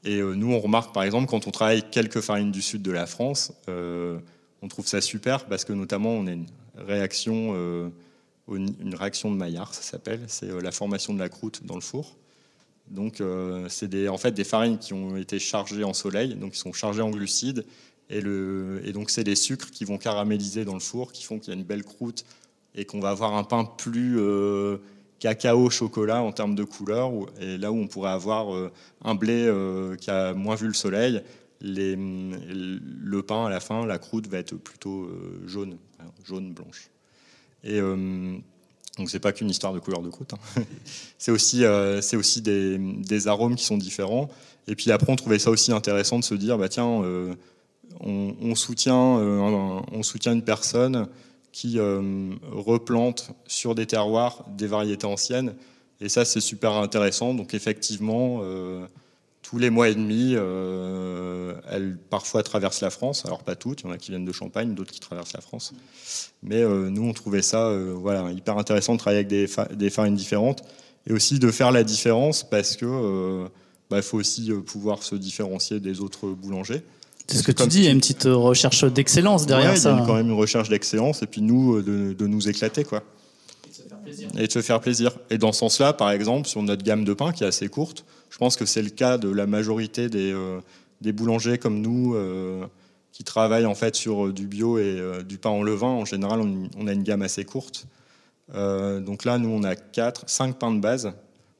Et euh, nous, on remarque par exemple quand on travaille quelques farines du sud de la France, euh, on trouve ça super parce que notamment on a une réaction, euh, une réaction de Maillard, ça s'appelle, c'est la formation de la croûte dans le four. Donc c'est en fait des farines qui ont été chargées en soleil, donc qui sont chargées en glucides, et, le, et donc c'est des sucres qui vont caraméliser dans le four, qui font qu'il y a une belle croûte et qu'on va avoir un pain plus cacao, chocolat en termes de couleur, et là où on pourrait avoir euh, un blé euh, qui a moins vu le soleil, le pain à la fin, la croûte va être plutôt euh, jaune, jaune blanche. Et donc c'est pas qu'une histoire de couleur de croûte, hein. [laughs] c'est aussi, c'est aussi des, arômes qui sont différents. Et puis après on trouvait ça aussi intéressant de se dire bah tiens on, soutient on soutient une personne qui euh, replantent sur des terroirs des variétés anciennes. Et ça, c'est super intéressant. Donc effectivement, euh, tous les mois et demi, euh, elles parfois traversent la France. Alors pas toutes, il y en a qui viennent de Champagne, d'autres qui traversent la France. Mais nous, on trouvait ça voilà, hyper intéressant de travailler avec des, farines différentes et aussi de faire la différence parce que bah, faut aussi pouvoir se différencier des autres boulangers. C'est ce que tu dis, il y a une petite euh, recherche d'excellence derrière ça. Il y a quand même une recherche d'excellence et puis nous, euh, de, nous éclater. quoi. Et de se faire plaisir. Et dans ce sens-là, par exemple, sur notre gamme de pain qui est assez courte, je pense que c'est le cas de la majorité des, euh, des boulangers comme nous qui travaillent en fait sur du bio et du pain en levain. En général, on, a une gamme assez courte. donc là, nous, on a 4, 5 pains de base.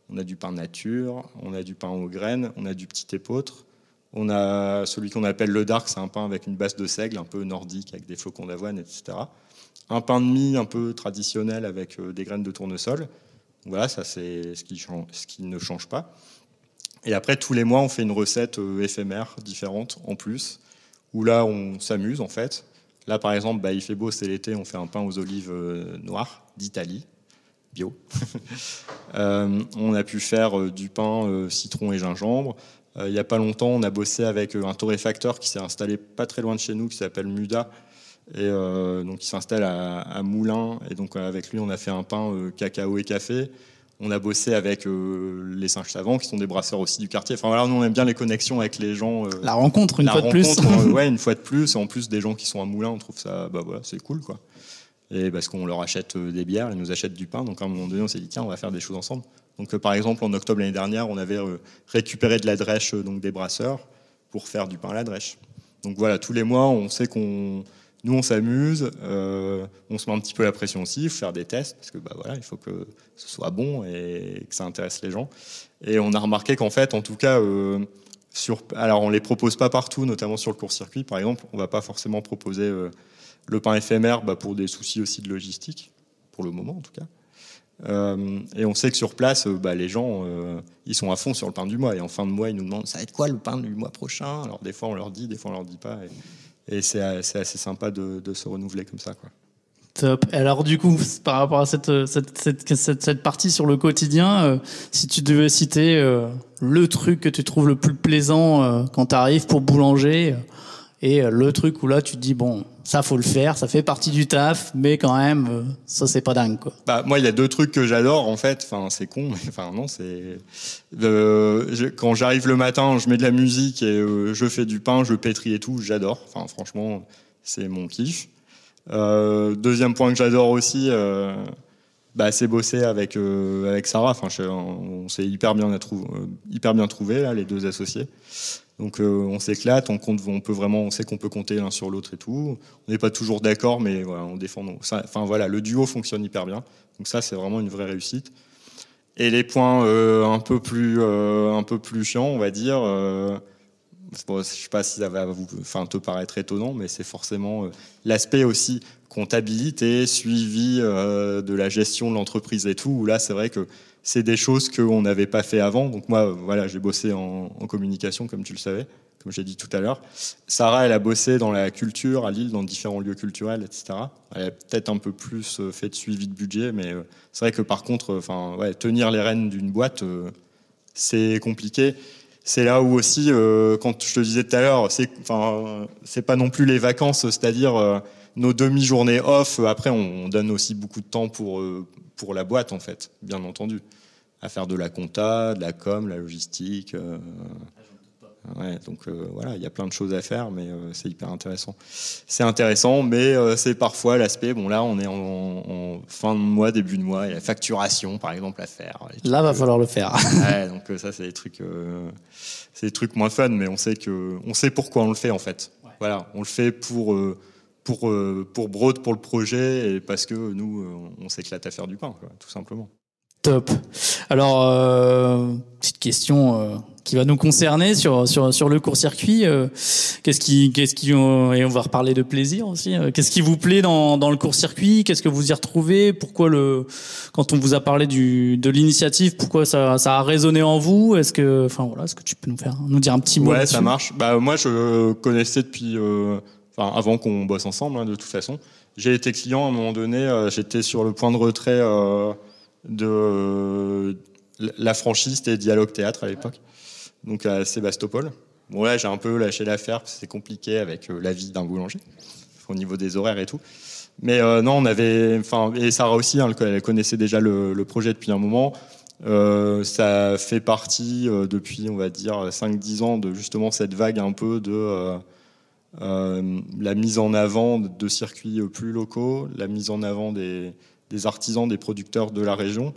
On a du pain nature, on a du pain aux graines, on a du petit épeautre, on a celui qu'on appelle le dark, c'est un pain avec une base de seigle, un peu nordique, avec des flocons d'avoine, etc. Un pain de mie un peu traditionnel avec euh, des graines de tournesol. Voilà, ça c'est ce qui, ne change pas. Et après, tous les mois, on fait une recette euh, éphémère, différente, en plus, où là, on s'amuse, en fait. Là, par exemple, bah, il fait beau, c'est l'été, on fait un pain aux olives euh, noires d'Italie, bio. [laughs] on a pu faire du pain citron et gingembre. Euh, il n'y a pas longtemps, on a bossé avec euh, un torréfacteur qui s'est installé pas très loin de chez nous, qui s'appelle Muda. Et euh, donc, il s'installe à, Moulins. Et donc, avec lui, on a fait un pain cacao et café. On a bossé avec les singes savants, qui sont des brasseurs aussi du quartier. Enfin voilà, nous on aime bien les connexions avec les gens. la rencontre une fois de plus. [laughs] ouais, une fois de plus. Et en plus des gens qui sont à Moulins, on trouve ça, bah voilà, c'est cool quoi. Et parce qu'on leur achète des bières, ils nous achètent du pain. Donc à un moment donné, on s'est dit tiens, on va faire des choses ensemble. Donc, euh, par exemple, en octobre l'année dernière, on avait euh, récupéré de la drèche euh, donc des brasseurs pour faire du pain à la drèche. Donc voilà, tous les mois, on sait qu'on nous, on s'amuse, on se met un petit peu la pression aussi, il faut faire des tests, parce que bah, voilà, il faut que ce soit bon et que ça intéresse les gens. Et on a remarqué qu'en fait, en tout cas, euh, sur, alors on les propose pas partout, notamment sur le court-circuit, par exemple, on va pas forcément proposer le pain éphémère bah, pour des soucis aussi de logistique, pour le moment en tout cas. Euh, et on sait que sur place, euh, bah, les gens, euh, ils sont à fond sur le pain du mois. Et en fin de mois, ils nous demandent ça va être quoi le pain du mois prochain? Alors des fois, on leur dit, des fois, on leur dit pas. Et, c'est assez sympa de, se renouveler comme ça. Quoi. Top. Alors du coup, par rapport à cette, cette, cette, cette partie sur le quotidien, si tu devais citer le truc que tu trouves le plus plaisant quand tu arrives pour boulanger, et le truc où là tu te dis, bon, ça faut le faire, ça fait partie du taf, mais quand même, ça c'est pas dingue. Quoi. Bah, moi, il y a deux trucs que j'adore en fait. Enfin, c'est con, mais enfin non, c'est quand j'arrive le matin, je mets de la musique et je fais du pain, je pétris et tout, j'adore. Enfin, franchement, c'est mon kiff. Euh, deuxième point que j'adore aussi, euh, bah, c'est bosser avec euh, avec Sarah. Enfin, on, s'est hyper bien trouvé, hyper bien trouvé là, les deux associés. Donc on s'éclate, on compte, on peut vraiment, on sait qu'on peut compter l'un sur l'autre et tout. On n'est pas toujours d'accord, mais voilà, on défend. enfin voilà, le duo fonctionne hyper bien. Donc ça, c'est vraiment une vraie réussite. Et les points un peu plus un peu plus chiants, on va dire je ne sais pas si ça va vous, enfin, te paraître étonnant, mais c'est forcément euh, l'aspect aussi comptabilité, suivi euh, de la gestion de l'entreprise et tout. Où là, c'est vrai que c'est des choses qu'on n'avait pas fait avant. Donc moi, voilà, j'ai bossé en, communication, comme tu le savais, comme j'ai dit tout à l'heure. Sarah, elle a bossé dans la culture à Lille, dans différents lieux culturels, etc. Elle a peut-être un peu plus euh, fait de suivi de budget, mais c'est vrai que par contre, enfin, ouais, tenir les rênes d'une boîte, c'est compliqué c'est là où aussi, euh, quand je te disais tout à l'heure, c'est enfin, c'est pas non plus les vacances, c'est-à-dire euh, nos demi-journées off. Après, on, donne aussi beaucoup de temps pour euh, pour la boîte en fait, bien entendu, à faire de la compta, de la com, la logistique. Ouais, donc voilà, il y a plein de choses à faire, mais c'est hyper intéressant. C'est intéressant, mais c'est parfois l'aspect. Bon, là, on est en, fin de mois, début de mois, il y a la facturation, par exemple, à faire. Là, va falloir le faire. [laughs] ouais, donc ça, c'est des trucs c'est des trucs moins fun, mais on sait que, on sait pourquoi on le fait en fait. Voilà, on le fait pour euh, pour euh, pour Broad, pour le projet, et parce que nous, euh, on s'éclate à faire du pain, tout simplement. Top. Alors, euh, petite question euh, qui va nous concerner sur sur sur le court-circuit. Euh, qu'est-ce qui qu'est-ce qui et on va reparler de plaisir aussi. qu'est-ce qui vous plaît dans dans le court-circuit Qu'est-ce que vous y retrouvez Pourquoi le quand on vous a parlé du de l'initiative, pourquoi ça ça a résonné en vous Est-ce que enfin voilà, est-ce que tu peux nous faire nous dire un petit mot Ouais, ça marche. Bah moi je connaissais depuis enfin avant qu'on bosse ensemble hein, de toute façon. J'ai été client à un moment donné, j'étais sur le point de retrait de la franchise, c'était Dialogue Théâtre à l'époque, donc à Sébastopol. Bon là, j'ai un peu lâché l'affaire parce que c'est compliqué avec euh, la vie d'un boulanger au niveau des horaires et tout. Mais euh, non, on avait, enfin, et Sarah aussi, hein, elle connaissait déjà le, projet depuis un moment. Euh, ça fait partie depuis, on va dire, 5-10 ans de justement cette vague un peu de la mise en avant de circuits plus locaux, la mise en avant des, artisans, des producteurs de la région.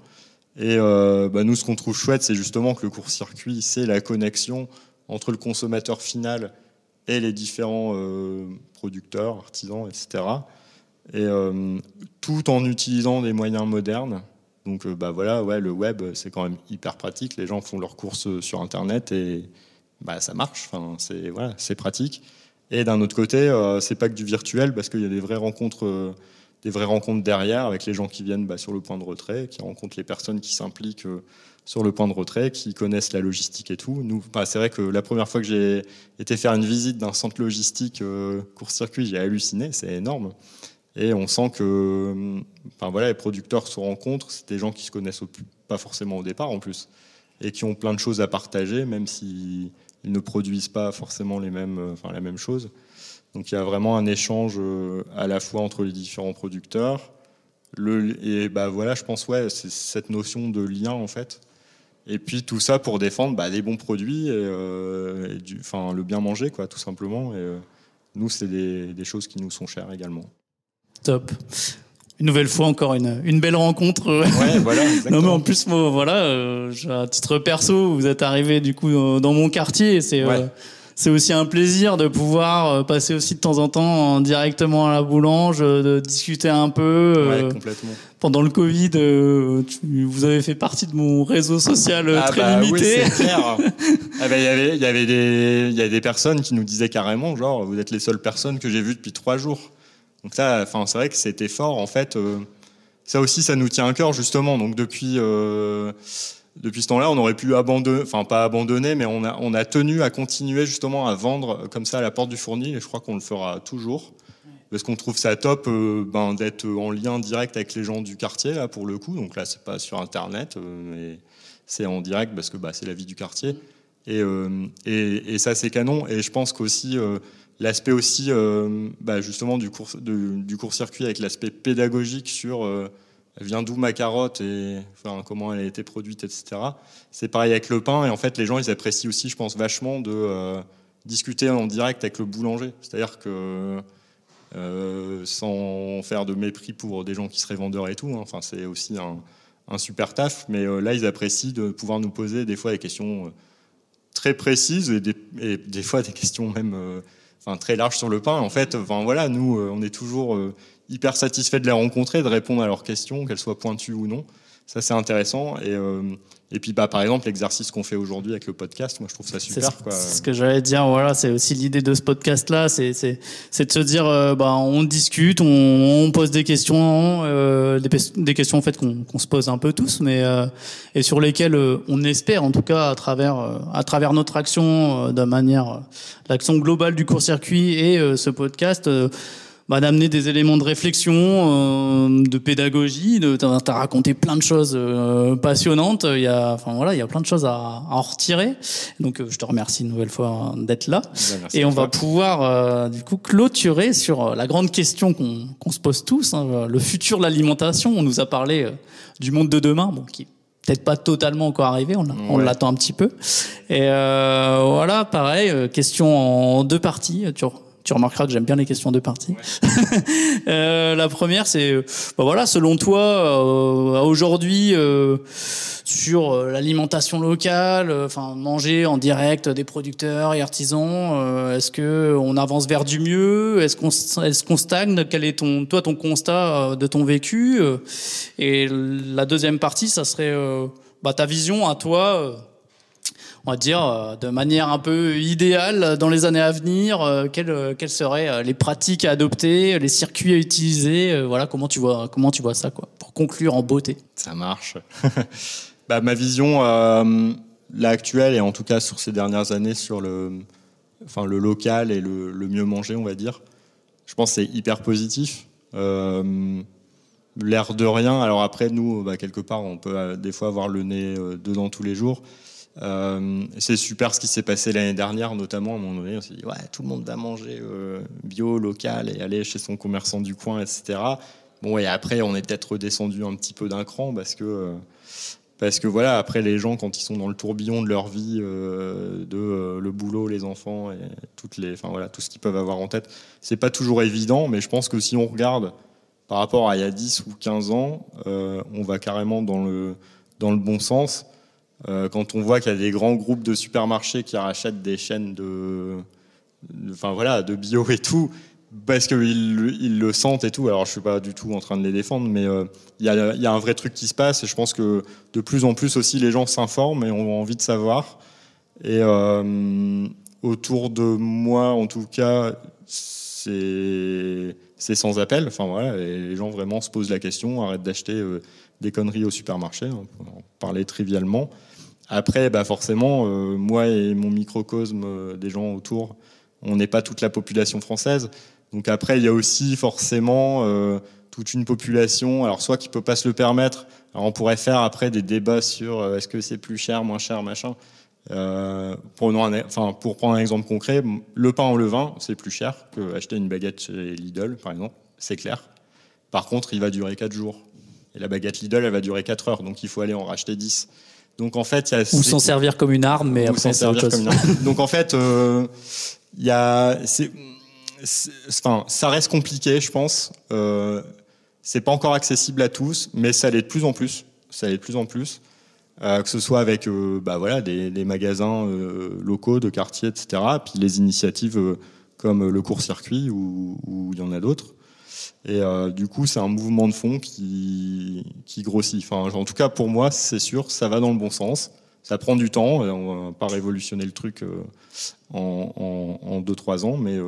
Et euh, bah, nous, ce qu'on trouve chouette, c'est justement que le court-circuit, c'est la connexion entre le consommateur final et les différents euh, producteurs, artisans, etc. Et euh, tout en utilisant des moyens modernes. Donc, bah voilà, ouais, le web, c'est quand même hyper pratique. Les gens font leurs courses sur Internet et bah, ça marche. Enfin, c'est voilà, pratique. Et d'un autre côté, c'est pas que du virtuel parce qu'il y a des vraies rencontres des vraies rencontres derrière avec les gens qui viennent bah, sur le point de retrait, qui rencontrent les personnes qui s'impliquent euh, sur le point de retrait, qui connaissent la logistique et tout. Nous, bah, c'est vrai que la première fois que j'ai été faire une visite d'un centre logistique euh, court-circuit, j'ai halluciné, c'est énorme. Et on sent que euh, enfin, voilà, les producteurs se rencontrent, c'est des gens qui se connaissent pas forcément au départ en plus, et qui ont plein de choses à partager, même s'ils ne produisent pas forcément les mêmes, enfin, la même chose. Donc il y a vraiment un échange euh, à la fois entre les différents producteurs. Et bah voilà, je pense ouais, c'est cette notion de lien en fait. Et puis tout ça pour défendre bah, des bons produits et, euh, enfin le bien manger quoi, tout simplement. Et euh, nous, c'est des, choses qui nous sont chères également. Top. Une nouvelle fois encore une, une belle rencontre. Ouais, voilà. [laughs] non mais en plus moi, voilà, à titre perso, vous êtes arrivé du coup dans mon quartier c'est c'est aussi un plaisir de pouvoir euh, passer aussi de temps en temps directement à la boulange, euh, de discuter un peu. Ouais, complètement. Pendant le Covid, vous avez fait partie de mon réseau social ah très bah, limité. Oui, c'est clair. [laughs] ah bah, y avait, y avait des, il y a des personnes qui nous disaient carrément, genre, vous êtes les seules personnes que j'ai vues depuis trois jours. Donc ça, enfin, c'est vrai que c'était fort. En fait, ça aussi, ça nous tient à cœur justement. Donc depuis depuis ce temps-là, on aurait pu abandonner, enfin pas abandonner, mais on a, on a tenu à continuer justement à vendre comme ça à la porte du fournil, et je crois qu'on le fera toujours. Parce qu'on trouve ça top euh, ben, d'être en lien direct avec les gens du quartier, là, pour le coup. Donc là, c'est pas sur Internet, euh, mais c'est en direct parce que bah, c'est la vie du quartier. Et, euh, et, et, ça, c'est canon. Et je pense qu'aussi, l'aspect aussi, bah, justement, du court, du court-circuit avec l'aspect pédagogique sur elle vient d'où ma carotte et comment elle a été produite, etc. C'est pareil avec le pain. Et en fait, les gens, ils apprécient aussi, je pense, vachement de euh, discuter en direct avec le boulanger. C'est-à-dire que euh, sans faire de mépris pour des gens qui seraient vendeurs et tout, hein, enfin, c'est aussi un, super taf. Mais euh, là, ils apprécient de pouvoir nous poser des fois des questions très précises et des, et des fois des questions même très larges sur le pain. En fait, voilà, nous, on est toujours hyper satisfait de les rencontrer, de répondre à leurs questions, qu'elles soient pointues ou non. Ça, c'est intéressant. Et, euh, et puis, bah, par exemple, l'exercice qu'on fait aujourd'hui avec le podcast, moi, je trouve ça super. C'est ce que j'allais dire. Voilà, c'est aussi l'idée de ce podcast-là. C'est de se dire, euh, bah, on discute, on, pose des questions, euh, des, questions en fait qu'on se pose un peu tous, mais et sur lesquelles on espère, en tout cas, à travers à travers notre action, de manière l'action globale du court-circuit et ce podcast bah, d'amener des éléments de réflexion, euh, de pédagogie. De, t'as, as raconté plein de choses euh, passionnantes. Il y a, enfin voilà, il y a plein de choses à, à en retirer. Donc, euh, je te remercie une nouvelle fois d'être là. Bah, Et on va pouvoir euh, du coup clôturer sur la grande question qu'on, qu'on se pose tous, hein, le futur de l'alimentation. On nous a parlé du monde de demain, bon, qui peut-être pas totalement encore arrivé, on, on l'attend un petit peu. Et euh, voilà, pareil, question en deux parties. Tu tu remarqueras que j'aime bien les questions de partie. [laughs] euh, la première, c'est, bah voilà, selon toi, euh, aujourd'hui, euh, sur l'alimentation locale, enfin manger en direct des producteurs et artisans, est-ce que on avance vers du mieux? Est-ce qu'on est-ce qu'on stagne? Quel est ton, toi, ton constat de ton vécu? Et la deuxième partie, ça serait bah, ta vision à toi on va dire, euh, de manière un peu idéale dans les années à venir euh, quelles, euh, quelles seraient les pratiques à adopter, les circuits à utiliser Voilà, comment tu vois, comment tu vois ça, quoi, pour conclure en beauté Ça marche. [laughs] bah, ma vision, là actuelle, et en tout cas sur ces dernières années, sur le, enfin, le local et le, mieux manger, on va dire, je pense que c'est hyper positif. L'air de rien. Alors après, nous, bah, quelque part, on peut des fois avoir le nez dedans tous les jours. Euh, c'est super ce qui s'est passé l'année dernière, notamment à un moment donné, on s'est dit ouais, tout le monde va manger euh, bio, local et aller chez son commerçant du coin, etc. Bon, et après, on est peut-être redescendu un petit peu d'un cran parce que euh, parce que voilà, après les gens quand ils sont dans le tourbillon de leur vie, de le boulot, les enfants et toutes les, enfin voilà, tout ce qu'ils peuvent avoir en tête, c'est pas toujours évident, mais je pense que si on regarde par rapport à il y a 10 ou 15 ans, on va carrément dans le dans le bon sens. Euh, quand on voit qu'il y a des grands groupes de supermarchés qui rachètent des chaînes de, enfin voilà, de bio et tout, parce qu'ils ils le sentent et tout. Alors je suis pas du tout en train de les défendre, mais euh, il y, a, un vrai truc qui se passe et je pense que de plus en plus aussi les gens s'informent et ont envie de savoir. Et euh, autour de moi, en tout cas, c'est sans appel. Enfin voilà, les gens vraiment se posent la question, arrêtent d'acheter des conneries au supermarché, hein, pour en parler trivialement. Après, bah forcément, euh, moi et mon microcosme euh, des gens autour, on n'est pas toute la population française. Donc après, il y a aussi forcément euh, toute une population, alors soit qui peut pas se le permettre, alors on pourrait faire après des débats sur est-ce que c'est plus cher, moins cher, machin. pour prendre un exemple concret, le pain au levain, c'est plus cher que acheter une baguette chez Lidl, par exemple, c'est clair. Par contre, il va durer 4 jours. Et la baguette Lidl, elle va durer 4 heures, donc il faut aller en racheter 10. Donc en fait, il y a ou s'en servir comme une arme, mais après c'est autre chose. Donc en fait, euh, il y a, enfin, ça reste compliqué, je pense. Euh, c'est pas encore accessible à tous, mais ça l'est de plus en plus. Ça l'est de plus en plus. que ce soit avec bah, voilà, des, magasins locaux de quartier, etc., puis les initiatives comme le court-circuit, où il y en a d'autres. Et du coup, c'est un mouvement de fond qui, grossit. Enfin, en tout cas, pour moi, c'est sûr, ça va dans le bon sens. Ça prend du temps, on va pas révolutionner le truc en, en, 2-3 ans, mais,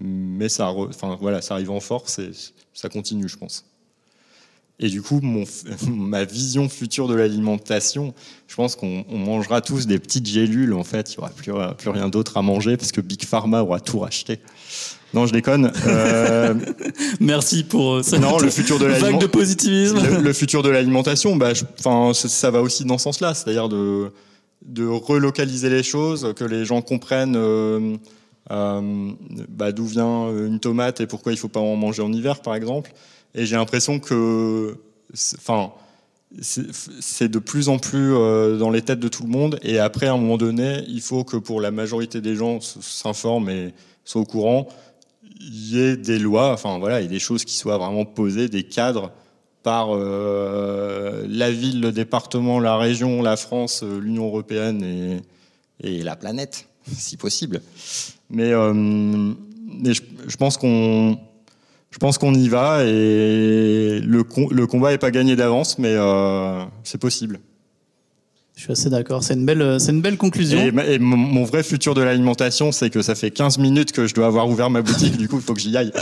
mais ça, enfin, voilà, ça arrive en force et ça continue, je pense. Et du coup, [laughs] ma vision future de l'alimentation, je pense qu'on mangera tous des petites gélules. En fait, il n'y aura plus rien d'autre à manger parce que Big Pharma aura tout racheté. Non, je déconne. Euh... [laughs] Merci pour cette non, le futur de [laughs] vague de positivisme. Le, [laughs] futur de l'alimentation, bah, ça va aussi dans ce sens-là, c'est-à-dire de, de relocaliser les choses, que les gens comprennent. Euh, euh, bah, d'où vient une tomate et pourquoi il faut pas en manger en hiver, par exemple. Et j'ai l'impression que, enfin, c'est de plus en plus euh, dans les têtes de tout le monde. Et après, à un moment donné, il faut que pour la majorité des gens s'informent et soient au courant, y ait des lois, enfin voilà, il ait des choses qui soient vraiment posées, des cadres par euh, la ville, le département, la région, la France, l'Union européenne et, et la planète, [laughs] si possible. Mais, euh, je, pense qu'on je pense qu'on y va et le, combat n'est pas gagné d'avance, mais euh, c'est possible. Je suis assez d'accord. C'est une belle, c'est une belle conclusion. Et, mon vrai futur de l'alimentation, c'est que ça fait 15 minutes que je dois avoir ouvert ma boutique. du coup, il faut que j'y aille.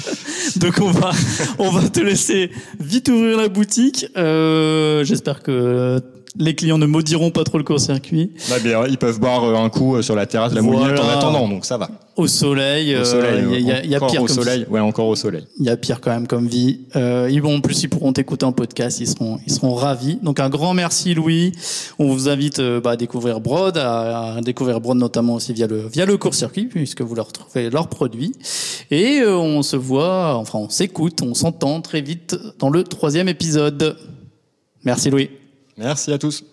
[laughs] Donc on va, on va te laisser vite ouvrir la boutique. Euh, j'espère que les clients ne maudiront pas trop le court-circuit. Bah bien, ils peuvent boire euh, un coup euh, sur la terrasse de la moulinette en attendant, donc ça va. Au soleil, au soleil il y, y, a pire au soleil, ouais, encore au soleil. Il y a pire quand même comme vie. Euh, ils vont, en plus, ils pourront t'écouter en podcast, ils seront, ils seront ravis. Donc un grand merci Louis. On vous invite euh, bah, à découvrir Broad, à, découvrir Broad notamment aussi via le via le court-circuit, puisque vous leur trouvez leurs produits. Et on se voit, enfin on s'écoute, on s'entend très vite dans le troisième épisode. Merci Louis. Merci à tous.